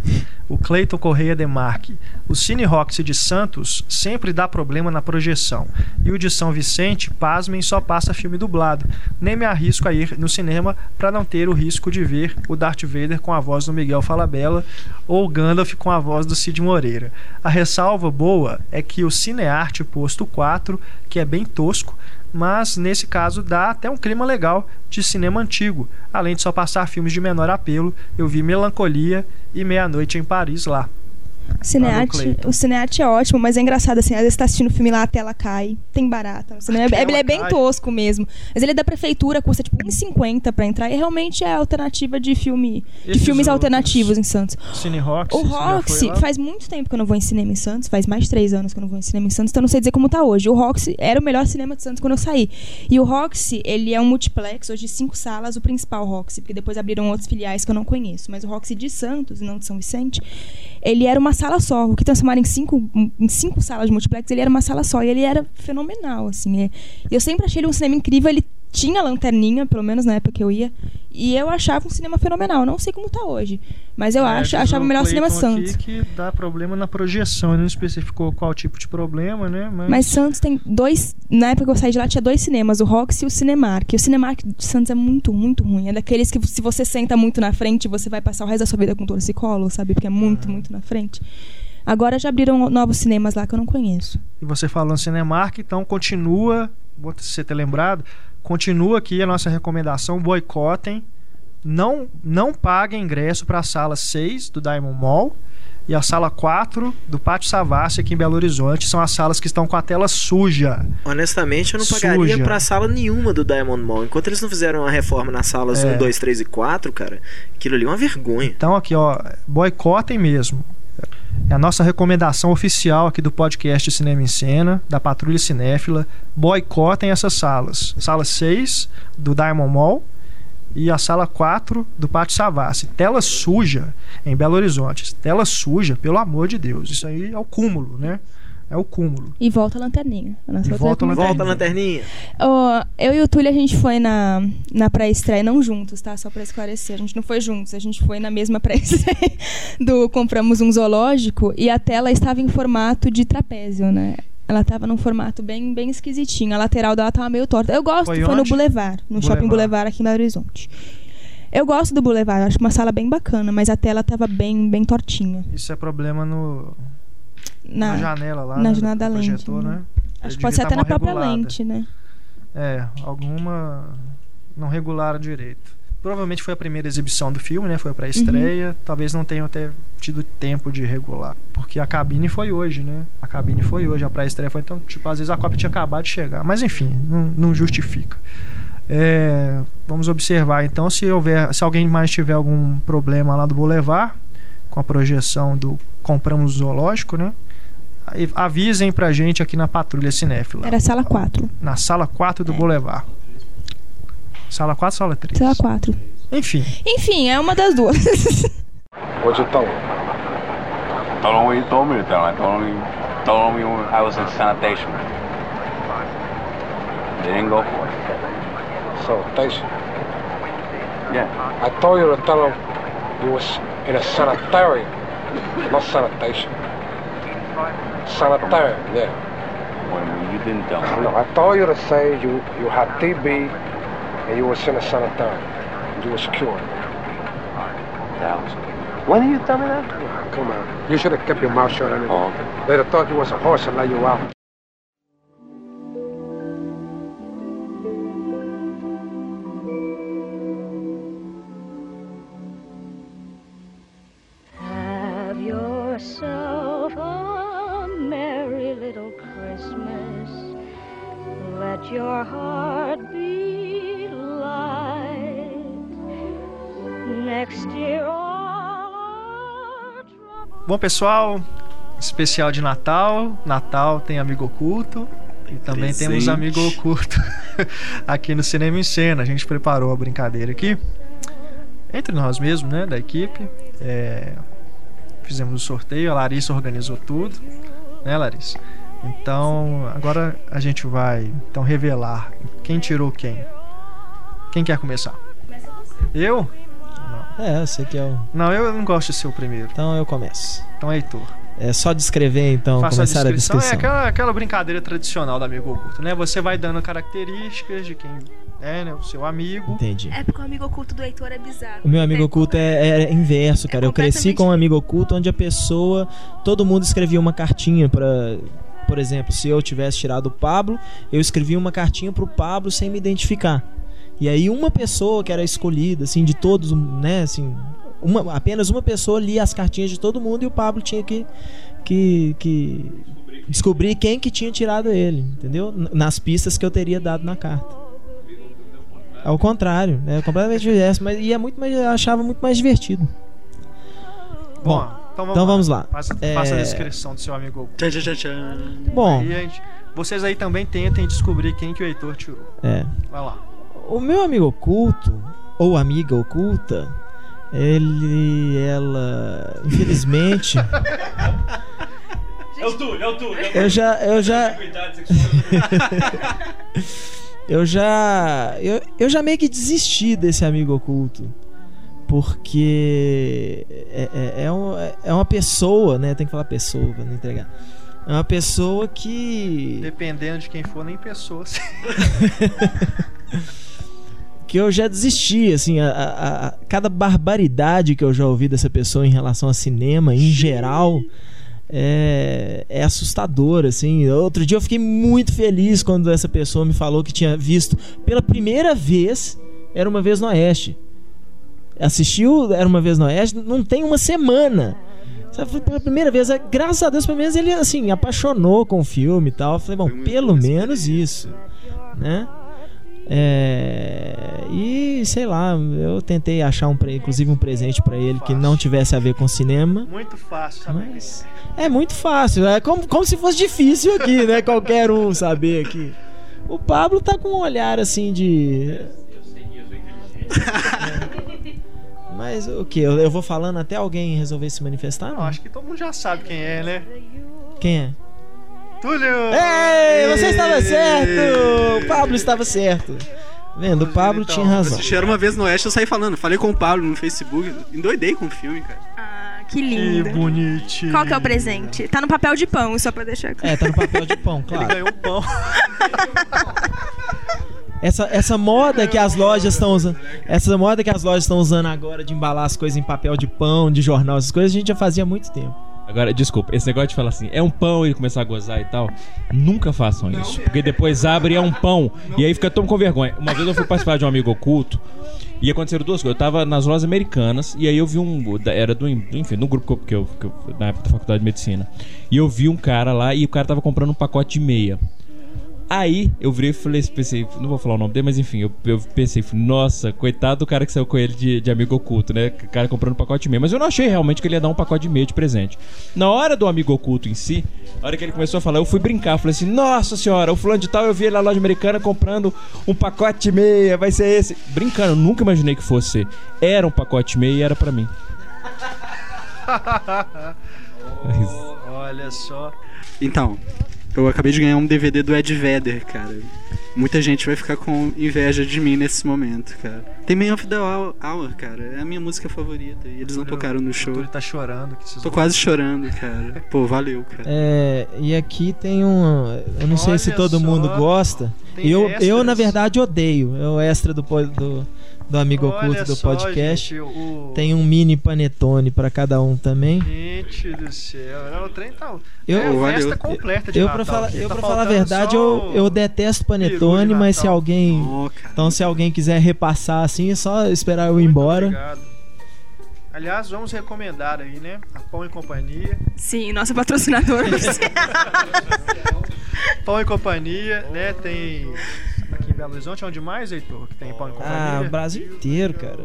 O Cleiton Correia Demarque. O Cine Roxy de Santos sempre dá problema na projeção. E o de São Vicente, pasmem, só passa filme dublado. Nem me arrisco a ir no cinema para não ter o risco de ver o Darth Vader com a voz do Miguel Falabella ou o Gandalf com a voz do Cid Moreira. A ressalva boa é que o Cinearte Posto 4, que é bem tosco, mas nesse caso dá até um clima legal de cinema antigo. Além de só passar filmes de menor apelo, eu vi Melancolia e Meia-Noite em Paris lá. Cinearte, Cleiton. o cinearte é ótimo, mas é engraçado assim, às vezes tá assistindo o filme lá, a tela cai, tem barata. O cinema, A é- ele é bem cai. tosco mesmo. Mas ele é da prefeitura, custa tipo 1,50 pra entrar e realmente é a alternativa de filme, de Esses filmes outros? alternativos em Santos. Cine Roxy. O Roxy, faz muito tempo que eu não vou em cinema em Santos, faz mais de três anos que eu não vou em cinema em Santos, então eu não sei dizer como tá hoje. O Roxy era o melhor cinema de Santos quando eu saí. E o Roxy, ele é um multiplex, hoje cinco salas, o principal Roxy, porque depois abriram outros filiais que eu não conheço. Mas o Roxy de Santos, e não de São Vicente, ele era uma sala só. O que transformaram em cinco, em cinco salas de multiplex, ele era uma sala só. E ele era fenomenal, assim. é. Eu sempre achei ele um cinema incrível, ele tinha lanterninha, pelo menos na época que eu ia. E eu achava um cinema fenomenal. Não sei como tá hoje. Mas eu É, acho, achava o melhor cinema Santos. que dá problema na projeção. Ele não especificou qual tipo de problema, né? Mas, Mas Santos tem dois. Na época que eu saí de lá, tinha dois cinemas, o Roxy e o Cinemark. E o Cinemark de Santos é muito, muito ruim. É daqueles que, se você senta muito na frente, você vai passar o resto da sua vida com torcicolo, sabe? Porque é muito, muito na frente. Agora já abriram novos cinemas lá que eu não conheço. E você falou no Cinemark, então continua, vou você ter lembrado, continua aqui a nossa recomendação, boicotem, não, não paguem ingresso para a sala 6 do Diamond Mall e a sala 4 do Pátio Savassi aqui em Belo Horizonte, são as salas que estão com a tela suja. Honestamente, eu não pagaria pra sala nenhuma do Diamond Mall. Enquanto eles não fizeram a reforma nas salas É. 1, 2, 3 e 4, cara, aquilo ali é uma vergonha. Então aqui, ó, boicotem mesmo. É a nossa recomendação oficial aqui do podcast Cinema em Cena, da Patrulha Cinéfila. Boicotem essas salas. Sala 6 do Diamond Mall e a sala 4 do Pátio Savassi. Tela suja em Belo Horizonte. Tela suja, pelo amor de Deus. Isso aí é o cúmulo, né? É o cúmulo. E volta a lanterninha. A E volta a recomendação. Volta a lanterninha. Ó, eu e o Túlio, a gente foi na, na pré-estreia, não juntos, tá? Só pra esclarecer. A gente não foi juntos, a gente foi na mesma pré-estreia do Compramos um Zoológico e a tela estava em formato de trapézio, né? Ela estava num formato bem, bem esquisitinho. A lateral dela tava meio torta. Eu gosto, Foi foi, no? Boulevard, no Boulevard. Shopping Boulevard aqui em Belo Horizonte. Eu gosto do Boulevard, eu acho uma sala bem bacana, mas a tela tava bem, bem tortinha. Isso é problema no, na, Na, janela lá. na né, janela da lente, projetor, né? né? Acho que pode ser tá até na mal própria regulada. lente, né? É, alguma não regularam direito. Provavelmente foi a primeira exibição do filme, né? Foi a pré-estreia. Uhum. Talvez não tenham até tido tempo de regular. Porque a cabine foi hoje, né? A cabine foi hoje, a pré-estreia foi então, tipo, às vezes a cópia tinha acabado de chegar. Mas enfim, não, não justifica. É, vamos observar então se houver, se alguém mais tiver algum problema lá do Boulevard com a projeção do compramos zoológico, né? Avisem pra gente aqui na Patrulha Cinéfila. Era sala 4. Na sala 4 do Boulevard. Sala 4, sala 3. Sala 4. Enfim. Enfim, é uma das duas. What'd you tell him? Told him what you told me to tell him. I told him, told him I was in sanitation. They didn't go for it. Sanitation. Yeah. I told you to tell him you was in a sanitarium, not sanitation. Sanitarium, yeah. Well, you didn't tell me. No, I told you to say you you had TB and you was in a sanitarium. You were cured. That was When did you tell me that? Come on. You should have kept your mouth shut anyway. Oh, They'd have thought you was a horse and let you out. Bom, pessoal, especial de Natal. Natal tem amigo oculto. E também Presente. temos amigo oculto aqui no Cinema em Cena. A gente preparou a brincadeira aqui. Entre nós mesmos, né? Da equipe. É, fizemos o sorteio, a Larissa organizou tudo. Né, Larissa? Então, agora a gente vai então revelar quem tirou quem. Quem quer começar? Eu? É, eu sei que é o. Não, eu não gosto de ser o primeiro. Então eu começo. Então, Heitor. É só descrever, então, Faça começar a descrição. a descrição. É aquela, aquela brincadeira tradicional do amigo oculto, né? Você vai dando características de quem é, né? O seu amigo. Entendi. É porque o amigo oculto do Heitor é bizarro. O meu amigo oculto é, é inverso, cara. eu cresci com um amigo oculto onde a pessoa. Todo mundo escrevia uma cartinha pra. Por exemplo, se eu tivesse tirado o Pablo, eu escrevia uma cartinha pro Pablo sem me identificar. E aí uma pessoa que era escolhida, assim, de todos, né, assim, uma, apenas uma pessoa lia as cartinhas de todo mundo e o Pablo tinha que, que, que descobrir quem que tinha tirado ele, entendeu? Nas pistas que eu teria dado na carta. Ao contrário, é completamente diverso, mas e é muito mais, eu achava muito mais divertido. Bom, Bom, então vamos, então vamos lá. Faça, É, faça a descrição do seu amigo. Tchan, tchan, tchan. Bom. Aí gente- vocês aí também tentem descobrir quem que o Heitor tirou. É. Vai lá. O meu amigo oculto, ou amiga oculta, ele, ela, infelizmente, É o Túlio, é o Túlio. é o eu já, eu já, eu já, eu, eu já meio que desisti desse amigo oculto, porque é, é, é, um- é uma pessoa, né? Tem que falar pessoa pra não entregar. É uma pessoa que Dependendo de quem for, nem pessoas. que eu já desisti, assim, a, a- a- cada barbaridade que eu já ouvi dessa pessoa em relação a cinema, em geral, é, é assustador, assim. Outro dia eu fiquei muito feliz quando essa pessoa me falou que tinha visto pela primeira vez Era Uma Vez no Oeste. Assistiu Era Uma Vez no Oeste, não tem uma semana. Sabe, pela primeira vez, é, graças a Deus, pelo menos ele, assim, apaixonou com o filme e tal. Eu falei, bom, pelo menos isso, né? É, e sei lá, eu tentei achar um, inclusive um presente pra ele que não tivesse a ver com cinema. Muito fácil. Mas é muito fácil, é como, como se fosse difícil aqui, né? Qualquer um saber aqui. O Pablo tá com um olhar assim de. Mas o que? Eu, eu vou falando até alguém resolver se manifestar? Não, acho que todo mundo já sabe quem é, né? Quem é? Túlio! Ei, você estava certo! O Pablo estava certo. Vendo, o Pablo então, tinha razão. Assistiram uma vez no Oeste, eu saí falando. Falei com o Pablo no Facebook. Endoidei com o filme, cara. Ah, que lindo. Que bonitinho. Qual que é o presente? Tá no papel de pão, só pra deixar claro. É, tá no papel de pão, Ele claro. ganhou um pão. Essa, essa moda que as lojas estão usando. Essa moda que as lojas estão usando agora de embalar as coisas em papel de pão, de jornal, essas coisas, a gente já fazia há muito tempo. Agora, desculpa, esse negócio de falar assim, é um pão e começar a gozar e tal, nunca façam isso. Porque depois abre e é um pão. E aí fica todo com vergonha. Uma vez eu fui participar de um amigo oculto e aconteceram duas coisas. Eu tava nas lojas americanas e aí eu vi um. Era do. Enfim, no grupo que eu, que eu, que eu- Na época da faculdade de medicina. E eu vi um cara lá e o cara tava comprando um pacote de meia. Aí eu virei e falei, pensei, não vou falar o nome dele, mas enfim, eu, eu pensei, nossa, coitado do cara que saiu com ele de, de amigo oculto, né? O cara comprando um pacote de meia. Mas eu não achei realmente que ele ia dar um pacote de meia de presente. Na hora do amigo oculto em si, na hora que ele começou a falar, eu fui brincar. Falei assim, nossa senhora, o fulano de tal, eu vi ele na loja americana comprando um pacote de meia, vai ser esse. Brincando, nunca imaginei que fosse. Era um pacote de meia e era pra mim. Olha só. Então, eu acabei de ganhar um DVD do Ed Vedder, cara. Muita gente vai ficar com inveja de mim nesse momento, cara. Tem Man of the Hour, cara. É a minha música favorita. E eles não tocaram no show. Ele tá chorando. Que Tô quase chorando, cara. Pô, valeu, cara. É, e aqui tem um. Eu não sei se Olha todo só, mundo gosta. tem Eu, eu, na verdade, odeio. É o extra do, do, do amigo Olha oculto do só, podcast. gente, o- Tem um mini panetone pra cada um também. Gente do céu. Não, O trem tá. Eu, é a festa completa de eu Natal pra falar, aqui. eu Tá pra falar a verdade, eu, eu detesto panetone, mas se alguém. então, se alguém quiser repassar assim, é só esperar eu ir embora. Obrigado. Aliás, vamos recomendar aí, né? A Pão e Companhia. Sim, nosso patrocinador. Pão e Companhia, né? Tem aqui em Belo Horizonte, onde mais, Heitor? Que tem Pão e Companhia? Ah, o Brasil inteiro, cara.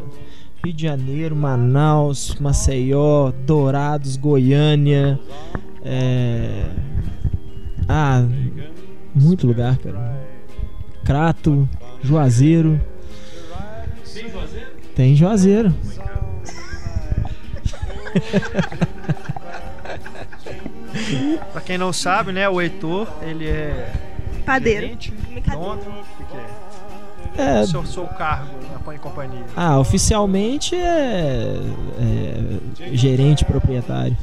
Rio de Janeiro, Manaus, Maceió, Dourados, Goiânia. É... Ah, muito lugar, cara. Crato, Juazeiro. Tem Juazeiro. Pra quem não sabe, né? O Heitor, ele é. Padeiro. gerente, dono, é? É. Seu, seu cargo na Pão e Companhia. Ah, oficialmente é, é gerente proprietário.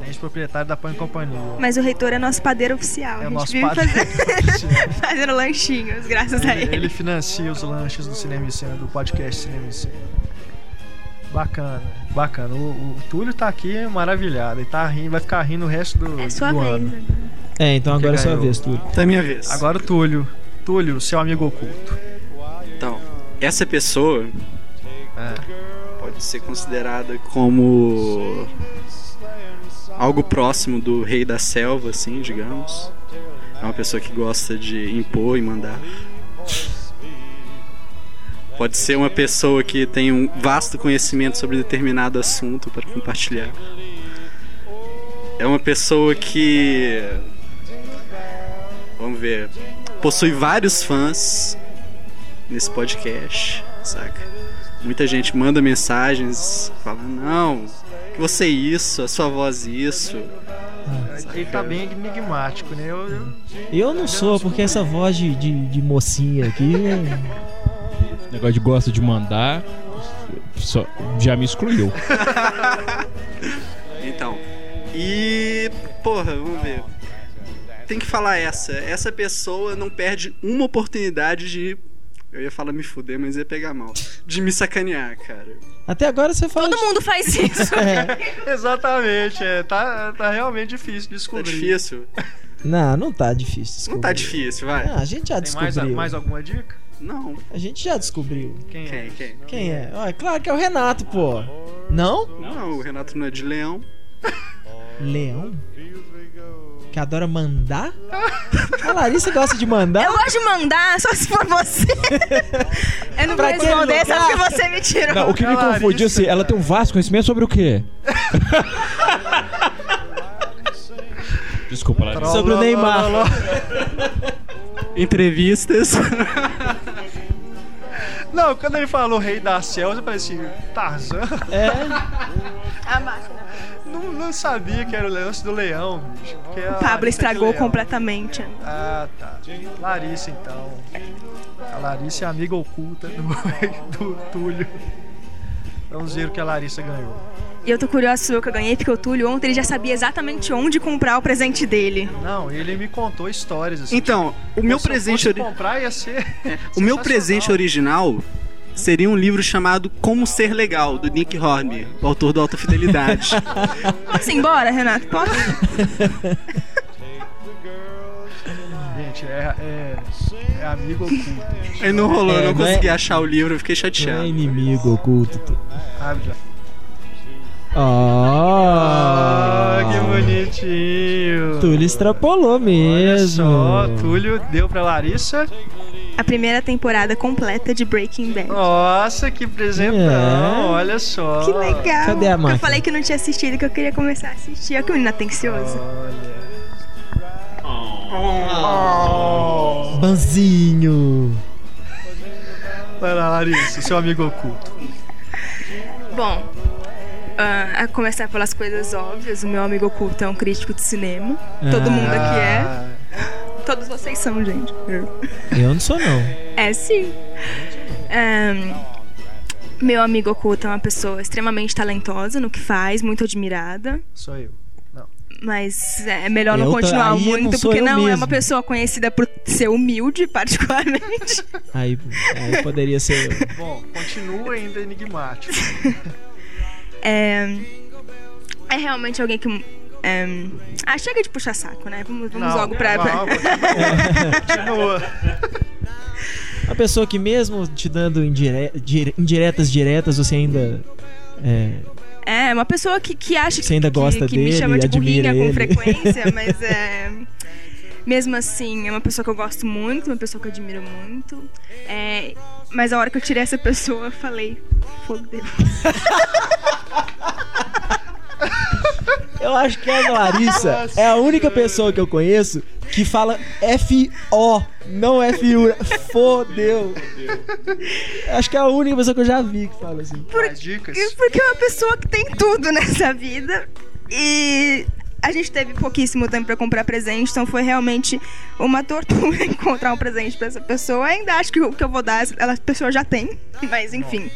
Gerente proprietário da Pão e Companhia. Mas o reitor é nosso padeiro oficial. É a nosso vive padeiro fazendo, fazendo lanchinhos, graças a Ele, ele. ele financia os lanches do Cinema e Cena, do podcast Cinema e Cena. Bacana, bacana. O, o Túlio tá aqui maravilhado. Ele tá rindo, vai ficar rindo o resto do, É sua do vez. ano. É, então agora é sua vez, Túlio. Tá minha vez. Agora o Túlio. Túlio, seu amigo oculto. Então, essa pessoa É. pode ser considerada como algo próximo do rei da selva, assim, digamos. É uma pessoa que gosta de impor e mandar. Pode ser uma pessoa que tem um vasto conhecimento sobre determinado assunto para compartilhar. É uma pessoa que. Vamos ver. Possui vários fãs nesse podcast, saca? Muita gente manda mensagens falando, não, que você é isso, a sua voz isso. Ele tá bem enigmático, né? Eu, eu- Eu não sou, porque essa voz de, de, de mocinha aqui. é- Negócio de gosta de mandar. só- já me excluiu. Então. E. Porra, vamos ver. Tem que falar essa. Essa pessoa não perde uma oportunidade de. Eu ia falar me fuder, mas ia pegar mal. De me sacanear, cara. Até agora você fala. Todo mundo faz isso. Exatamente, é, tá, tá realmente difícil de descobrir. Tá difícil? Não, não tá difícil. Descobrir. Não tá difícil, vai. Ah, a gente já Tem mais, descobriu. mais alguma dica? Não. A gente já descobriu. Quem, Quem, é? quem? Quem é? Ah, claro que é o Renato, pô. Não? Não, o Renato não é de leão. Leão? Que adora mandar? A Larissa gosta de mandar? Eu gosto de mandar, só se for você. Eu não vou Pra responder, só lugar. porque você me tirou. Não, o que me Larissa, confundiu assim, ela tem um vasto conhecimento sobre o quê? Desculpa, Larissa. Sobre o Neymar. Entrevistas. Não, quando ele falou Rei da Selva, eu falei assim, Tarzan? É. A máquina. Não, não sabia que era o lance do leão, bicho. O Pablo Larissa é de estragou leão. completamente. Ah, tá. Larissa, então. A Larissa é amiga oculta do, do Túlio. Vamos ver o que a Larissa ganhou. E eu tô curiosa sobre o que eu ganhei, porque o Túlio ontem ele já sabia exatamente onde comprar o presente dele. Não, ele me contou histórias assim. Então, o meu se eu presente fosse ori- comprar ia ser O meu presente original seria um livro chamado Como Ser Legal, do Nick Hornby, o autor do Alta Fidelidade. Posso ir embora, Renato? Posso? Gente, é, é, é amigo oculto. Aí não rolou, eu É, não não é- consegui achar o livro, eu fiquei Não chateado. é inimigo oculto. já. Ah, Ah, que bonitinho. Túlio extrapolou Olha mesmo. só, Túlio deu pra Larissa. A primeira temporada completa de Breaking Bad. Nossa, que presentão, É. olha só. Que legal. Cadê a máquina? Eu falei que não tinha assistido, que eu queria começar a assistir. Olha que menina atenciosa. Banzinho. Vai lá, Larissa, seu amigo oculto. Bom, ah, a começar pelas coisas óbvias, o meu amigo oculto é um crítico de cinema. Todo mundo aqui é. Todos vocês são, gente. Eu não sou, não. É sim. Ahn, meu amigo oculto é uma pessoa extremamente talentosa no que faz, muito admirada. Sou eu. Não. Mas é melhor não Eu continuar aí não muito, sou porque eu não é mesmo. uma pessoa conhecida por ser humilde, particularmente. Aí, aí poderia ser. Bom, continua ainda enigmático. É, é realmente alguém que. É, ah, chega de puxar saco, né? Vamos, vamos Não, logo pra. não, Continua. A pessoa que mesmo te dando indire- dire- indiretas diretas, você ainda. É, É, uma pessoa que, que acha Você ainda que, gosta que me dele, chama de admira burrinha com ele. frequência, mas é. Mesmo assim, é uma pessoa que eu gosto muito, uma pessoa que eu admiro muito. É, mas a hora que eu tirei essa pessoa, eu falei, fodeu. Eu acho que a Larissa é a única pessoa que eu conheço que fala F-O, não F-U. Fodeu. Acho que é a única pessoa que eu já vi que fala assim. Dicas? Porque é uma pessoa que tem tudo nessa vida. E a gente teve pouquíssimo tempo pra comprar presente, então foi realmente uma tortura encontrar um presente pra essa pessoa. Ainda acho que o que eu vou dar, ela- a pessoa já tem, mas enfim.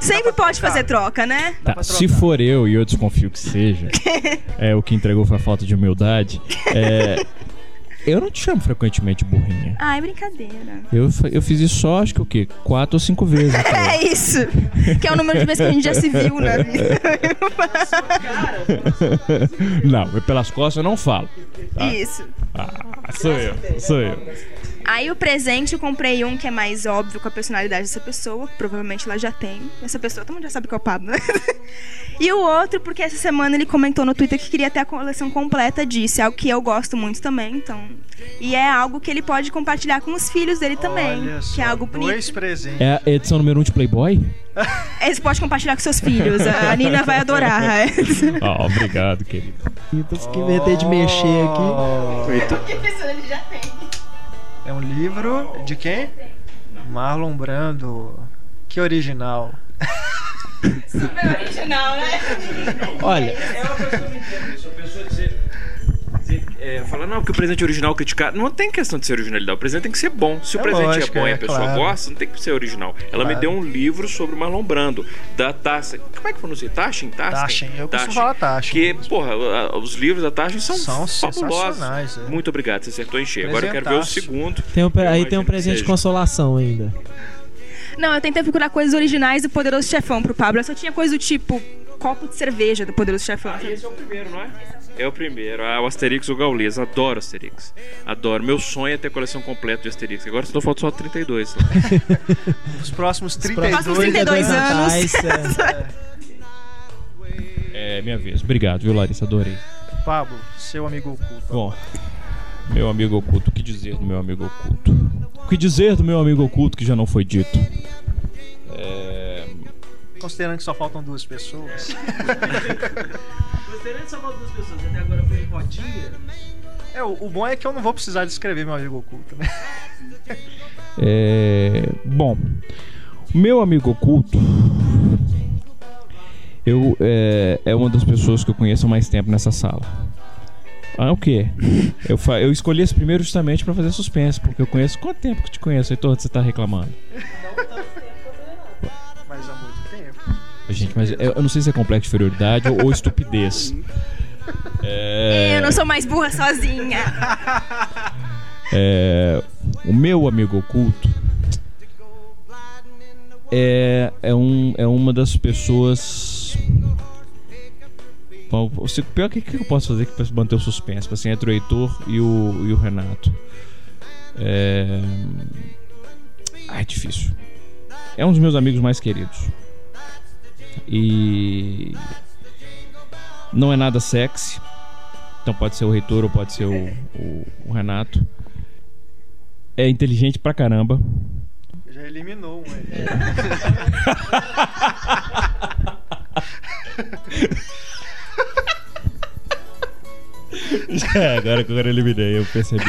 Sempre pode fazer troca, né? Tá, se for eu, e eu desconfio que seja, é o que entregou foi a falta de humildade. É, eu não te chamo frequentemente burrinha. Ai, brincadeira. Eu, eu fiz isso só, acho que o quê? Quatro ou cinco vezes. cara. É isso. Que é o número de vezes que a gente já se viu na vida. não, pelas costas eu não falo. tá? Isso. Ah, sou eu, sou eu. Aí o presente eu comprei um que é mais óbvio com a personalidade dessa pessoa, que provavelmente ela já tem. Essa pessoa, todo mundo já sabe que é o Pablo, né? E o outro, porque essa semana ele comentou no Twitter que queria ter a coleção completa disso, é algo que eu gosto muito também, então. E é algo que ele pode compartilhar com os filhos dele também, Olha que é só, algo bonito. Dois presentes. É a edição número um de Playboy? É, Você pode compartilhar com seus filhos, a Nina vai adorar. é. Ah, obrigado, querido. Então, que inventei de mexer aqui. ele já tem. É um livro de quem? Marlon Brando. Que original. Super original, né? Olha, É uma pessoa é, falar, não, que o presente original criticar. Não tem questão de ser originalidade. O presente tem que ser bom. Se o É presente lógico, é bom e é, a pessoa claro. gosta, não tem que ser original. Ela me Claro. deu um livro sobre o Marlon Brando, da Taça. Como é que pronuncia? Taschen? Taschen? Taschen, eu costumo falar Taschen Que, porra, os livros da Taschen são, São fabulosos. sensacionais, é. Muito obrigado, você acertou em cheio. Agora eu quero ver o segundo. tem um, aí tem um presente de consolação ainda. Não, eu tentei procurar coisas originais do Poderoso Chefão pro Pablo. Eu só tinha coisa do tipo copo de cerveja do Poderoso Chefão. Ah, esse é o primeiro, não é? É o primeiro. Ah, o Asterix o Gaules. Adoro Asterix. Adoro. Meu sonho é ter a coleção completa de Asterix. Agora só falta só 32. Os próximos Os 32, próximos 32 anos. é. É minha vez. Obrigado, viu, Larissa? Adorei. Pablo, seu amigo oculto. Bom, meu amigo oculto, o que dizer do meu amigo oculto? O que dizer do meu amigo oculto que já não foi dito? É... Considerando que só faltam duas pessoas. Considerando só duas pessoas, até agora foi em rodinha. É, o, o bom é que eu não vou precisar descrever meu amigo oculto, né? É, Bom, meu amigo oculto eu, é, é uma das pessoas que eu conheço há mais tempo nessa sala. Ah, o quê? Eu, fa- eu escolhi esse primeiro justamente pra fazer suspense, porque eu conheço. Quanto tempo que te conheço, Heitor, que você tá reclamando? Muito tempo. Gente, mas eu, eu não sei se é complexo de inferioridade ou, ou estupidez. É, Eu não sou mais burra sozinha. é, o meu amigo oculto é, é, um, é uma das pessoas. Bom, o pior que, que eu posso fazer para manter o suspense? Assim, entre o Heitor e o, e o Renato. É... Ah, é difícil. É um dos meus amigos mais queridos. E. Não é nada sexy. Então pode ser o Reitor ou pode ser o, o, o Renato. É inteligente pra caramba. Já eliminou um aí. É, agora que eu eliminei, eu percebi.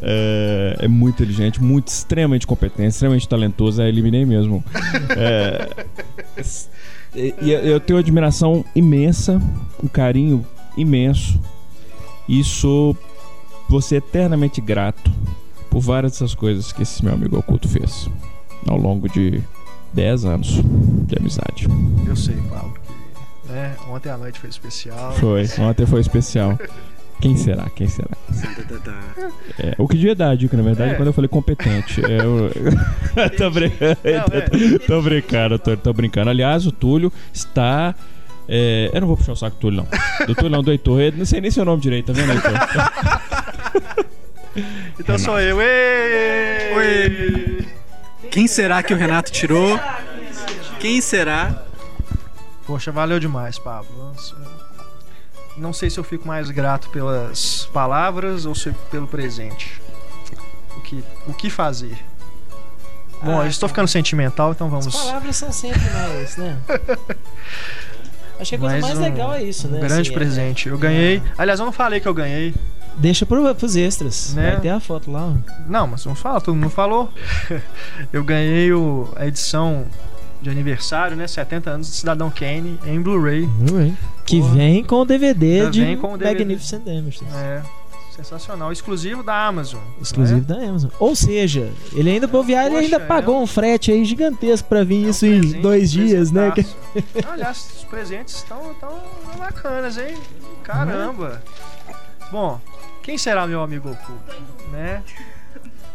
É, é muito inteligente, muito extremamente competente, extremamente talentoso. É, eliminei mesmo. É, e eu tenho admiração imensa, um carinho imenso. E sou você eternamente grato por várias dessas coisas que esse meu amigo oculto fez ao longo de 10 anos de amizade. Eu sei, Paulo, que né, ontem à noite foi especial. Foi, ontem foi especial. Quem será? Quem será? É, o que devia dar a dica, na verdade, É. quando eu falei competente. É, eu... tô, brincando, Não, é. tô, brincando, tô, tô brincando. Aliás, o Túlio está. é, eu não vou puxar o saco do Túlio, não. Do Túlio, não, do Heitor. Eu não sei nem seu nome direito, tá vendo, Heitor? Então sou eu. Ê! Oi. Quem será que o Renato tirou? Quem será? Poxa, valeu demais, Pablo. Não sei se eu fico mais grato pelas palavras ou se pelo presente. O que, o que fazer? Bom, Ah, eu estou ficando sentimental, então vamos. As palavras são sempre mais, né? Acho que a coisa mais um- legal é isso, né? Um grande assim, é- presente. Eu ganhei. Aliás, eu não falei que eu ganhei. Deixa pro, pros extras. Né? Vai ter a foto lá. Não, mas não fala, todo mundo falou. eu ganhei o- a edição de aniversário, né? 70 anos de Cidadão Kane em Blu-ray. Que vem com o DVD de vem com o DVD. Magnificent Damage. É, sensacional. Exclusivo da Amazon. Exclusivo né? da Amazon. Ou seja, ele ainda bobear, ele ainda é pagou um frete aí gigantesco pra vir isso em presente, dois dias, né? presentaço. Aliás, os presentes estão tão bacanas, hein? Caramba. Bom, quem será meu amigo oculto? Né?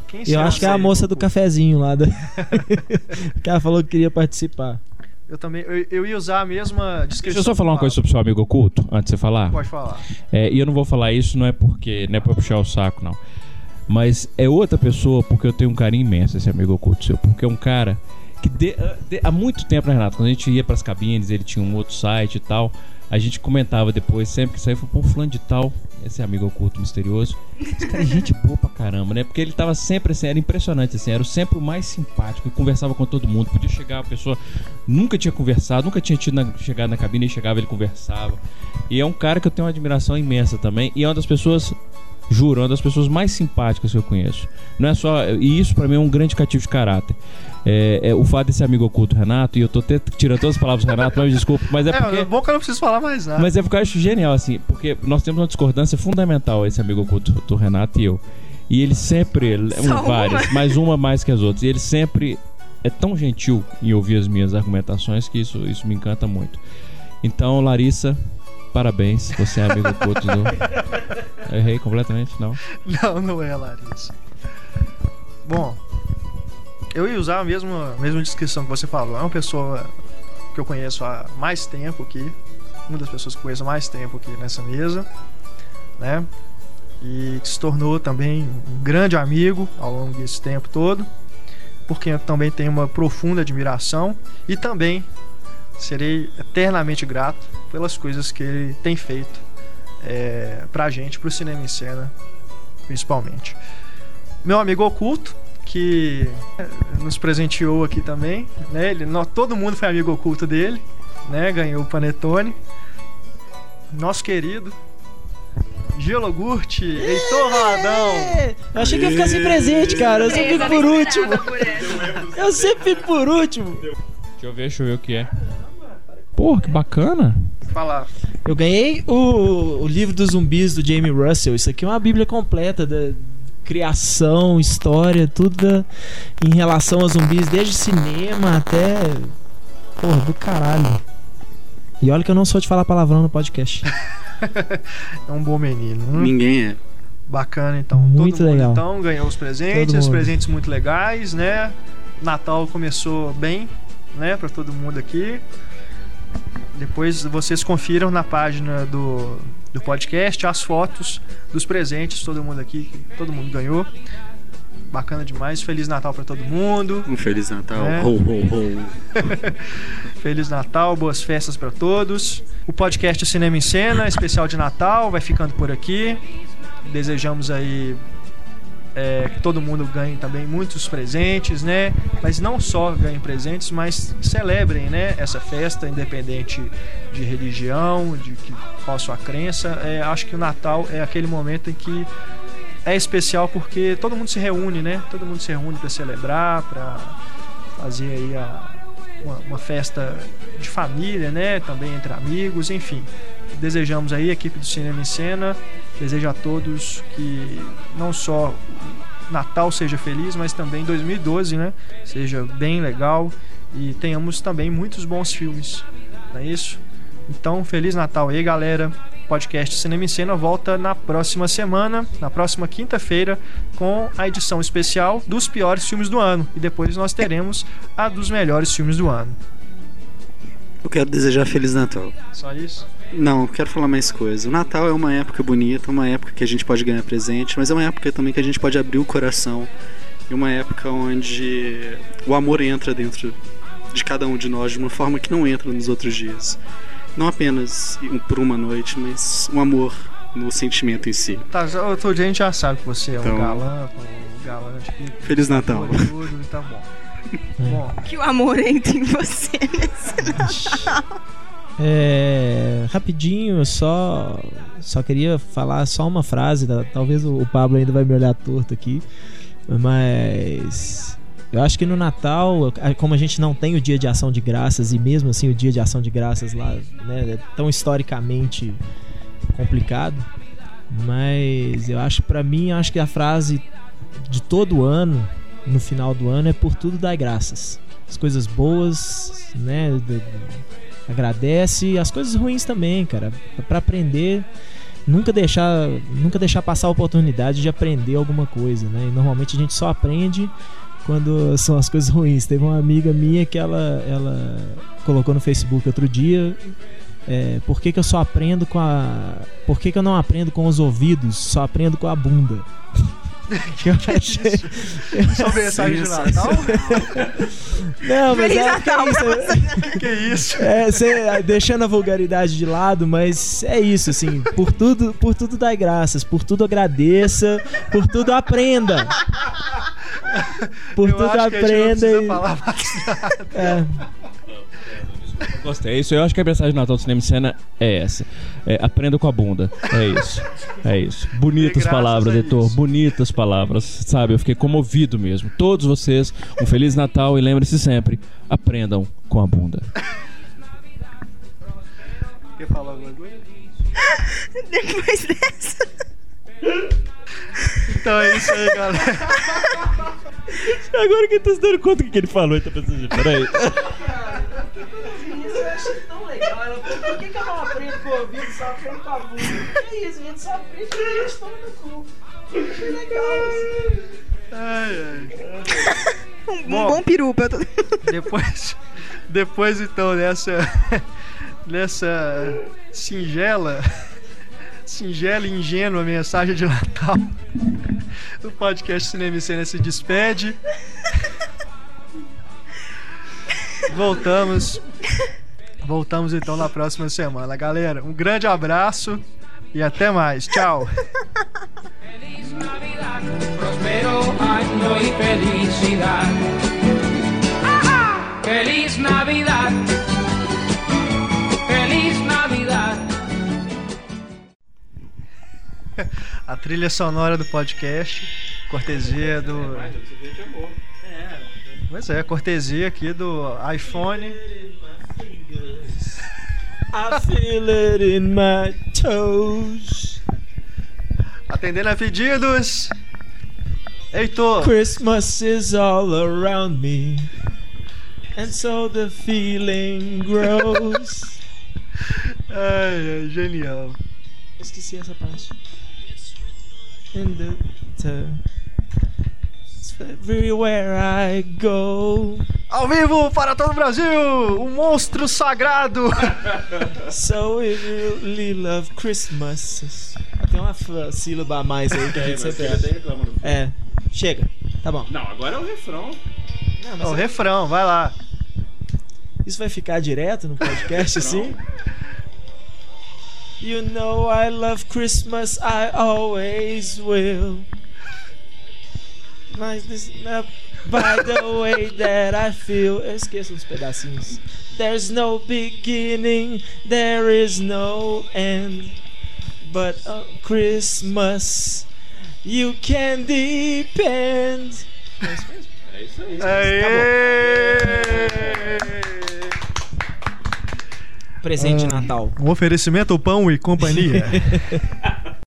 Quem Eu acho que é a moça do cafezinho lá. Da... que ela falou que queria participar. Eu também. Eu, eu ia usar a mesma descrição. Deixa eu só falar uma coisa sobre o seu amigo oculto, antes de você falar. Pode falar. É, e eu não vou falar isso, não é porque. Não é pra puxar o saco, não. Mas é outra pessoa porque eu tenho um carinho imenso, esse amigo oculto seu. Porque é um cara que de- de- há muito tempo, né, Renato? Quando a gente ia pras cabines, ele tinha um outro site e tal. A gente comentava depois, sempre que saía, falou, pô, fulano de tal, esse amigo oculto misterioso. Esse cara é gente boa pra caramba, né? Porque ele tava sempre assim, era impressionante, assim, era sempre o mais simpático e conversava com todo mundo. Podia chegar a pessoa, nunca tinha conversado, nunca tinha tido na, chegado na cabine e chegava, ele conversava. E é um cara que eu tenho uma admiração imensa também. E é uma das pessoas, juro, é uma das pessoas mais simpáticas que eu conheço. Não é só. E isso pra mim é um grande cativo de caráter. É, é o fato desse amigo oculto, Renato, e eu tô até tirando todas as palavras do Renato, mas desculpa, mas é É, porque. é bom que eu não preciso falar mais nada. Mas é porque eu acho genial, assim, porque nós temos uma discordância fundamental, esse amigo oculto do Renato e eu. E ele sempre. Só um, uma? várias, mas uma mais que as outras. E ele sempre é tão gentil em ouvir as minhas argumentações que isso, isso me encanta muito. Então, Larissa, parabéns. Você é amigo oculto do. Errei completamente, não. Não, não é, Larissa. Bom, eu ia usar a mesma, a mesma descrição que você falou. É uma pessoa que eu conheço há mais tempo aqui. Uma das pessoas que conheço há mais tempo aqui nessa mesa. Né? E que se tornou também um grande amigo ao longo desse tempo todo. Porque eu também tenho uma profunda admiração. E também serei eternamente grato pelas coisas que ele tem feito é, pra gente, pro cinema em cena, principalmente. Meu amigo oculto, que é, nos presenteou aqui também, né? Ele, nó- todo mundo foi amigo oculto dele, né? Ganhou o Panetone. Nosso querido Gelogurte, Heitor Valadão. Eu achei que ia ficar sem presente, cara. Eu sempre fico por último. Eu sempre fico por último. Deixa eu ver, deixa eu ver o que é. Porra, que bacana. Falar. Eu ganhei o, o livro dos zumbis do Jamie Russell. Isso aqui é uma bíblia completa da criação, história, tudo da- em relação a zumbis, desde cinema até Porra, do caralho. E olha que eu não sou de falar palavrão no podcast. É um bom menino. hum? Ninguém é. Bacana, então. Muito Todo mundo, legal. então, ganhou os presentes, os mundo. presentes muito legais, né? Natal começou bem, né, Pra todo mundo aqui. Depois vocês confiram na página do, do podcast as fotos dos presentes, todo mundo aqui, que todo mundo ganhou. Bacana demais. Feliz Natal pra todo mundo. Um Feliz Natal. É. Ho, ho, ho. Feliz Natal, boas festas pra todos. O podcast Cinema em Cena, especial de Natal, vai ficando por aqui. Desejamos aí é, que todo mundo ganhe também muitos presentes, né? Mas não só ganhem presentes, mas celebrem, né? Essa festa, independente de religião, de que, qual a sua crença. É, acho que o Natal é aquele momento em que é especial porque todo mundo se reúne, né? Todo mundo se reúne para celebrar, para fazer aí a, uma, uma festa de família, né? Também entre amigos, enfim. Desejamos aí, a equipe do Cinema em Cena, desejo a todos que não só Natal seja feliz, mas também 2012, né? Seja bem legal e tenhamos também muitos bons filmes, não é isso? Então, Feliz Natal aí, galera. Podcast Cinema em Cena volta na próxima semana, na próxima quinta-feira, com a edição especial dos piores filmes do ano. E depois nós teremos a dos melhores filmes do ano. Eu quero desejar Feliz Natal. Só isso? Não, eu quero falar mais coisa. O Natal é uma época bonita, uma época que a gente pode ganhar presente, mas é uma época também que a gente pode abrir o coração. E uma época onde o amor entra dentro de cada um de nós de uma forma que não entra nos outros dias. Não apenas por uma noite, mas um amor no sentimento em si. Tá, já- outro dia a gente já sabe que você é um Então- galã, um galã de Feliz Natal. Tudo, tá bom. Bom, Que o amor entre em você nesse Natal. É, rapidinho, só só queria falar só uma frase, tá? talvez o Pablo ainda vai me olhar torto aqui, mas eu acho que no Natal, como a gente não tem o dia de ação de graças e mesmo assim o dia de ação de graças lá, né, é tão historicamente complicado, mas eu acho pra mim, acho que a frase de todo ano, no final do ano é por tudo dar graças. As coisas boas, né, do- agradece as coisas ruins também, cara, Pra aprender, nunca deixar, nunca deixar passar a oportunidade de aprender alguma coisa, né? E normalmente a gente só aprende quando são as coisas ruins. Teve uma amiga minha que ela, ela colocou no Facebook outro dia. É, por que, que eu só aprendo com a. Por que, que eu não aprendo com os ouvidos, só aprendo com a bunda? Que eu achei- Só mensagem de Natal? Não, mas Feliz é, Natal que é isso? Que isso? É, cê- deixando a vulgaridade de lado, mas é isso, assim, por tudo, por tudo dai graças, por tudo agradeça, por tudo aprenda. Por Eu tudo acho que a gente não aprenda precisa e- falar mais nada. É. Gostei. Isso eu acho que a mensagem do Natal do Cinema em Cena é essa. É, aprenda com a bunda. É isso. É isso. Bonitas palavras, Heitor. Bonitas palavras. Sabe, eu fiquei comovido mesmo. Todos vocês, um Feliz Natal e lembre-se sempre: aprendam com a bunda. Quer falar alguma coisa? Depois dessa. Então é isso aí, galera. Agora que eu tô se dando conta do que ele falou, ele tá pensando, peraí. Isso eu achei tão legal. Ela falou, por que, que eu não aprendo com o ouvido, só aprendo com a bunda? Que isso, a gente só aprende quando a gente no cu. Achei legal isso. Ai, ai. Um, um bom peru pra todo Depois, depois então dessa, dessa singela, singela e ingênua mensagem de Natal, o podcast Cinema e Cena se despede. Voltamos. Voltamos então na próxima semana. Galera, um grande abraço e até mais. Tchau. Prospero año y felicidad. Feliz Navidad. Feliz Navidad. A trilha sonora do podcast, cortesia do. Pois é, cortesia aqui do iPhone. I feel it in my toes. Atendendo a pedidos. Heitor. Christmas is all around me. And so the feeling grows. Ai, ai, genial. Esqueci essa parte. In the t- everywhere I go. Ao vivo para todo o Brasil, o monstro sagrado. So if you really love Christmas. Tem uma sílaba a mais aí que a É, gente sempre. É, chega. Tá bom. Não, agora é o refrão. Não, É o refrão, vai lá. Isso vai ficar direto no podcast assim? You know I love Christmas, I always will. Mas this, uh, by the way that I feel. Eu esqueço uns pedacinhos. There's no beginning, there is no end. But on Christmas, you can depend. É isso aí. Presente de Ah, Natal. Um oferecimento pão e companhia.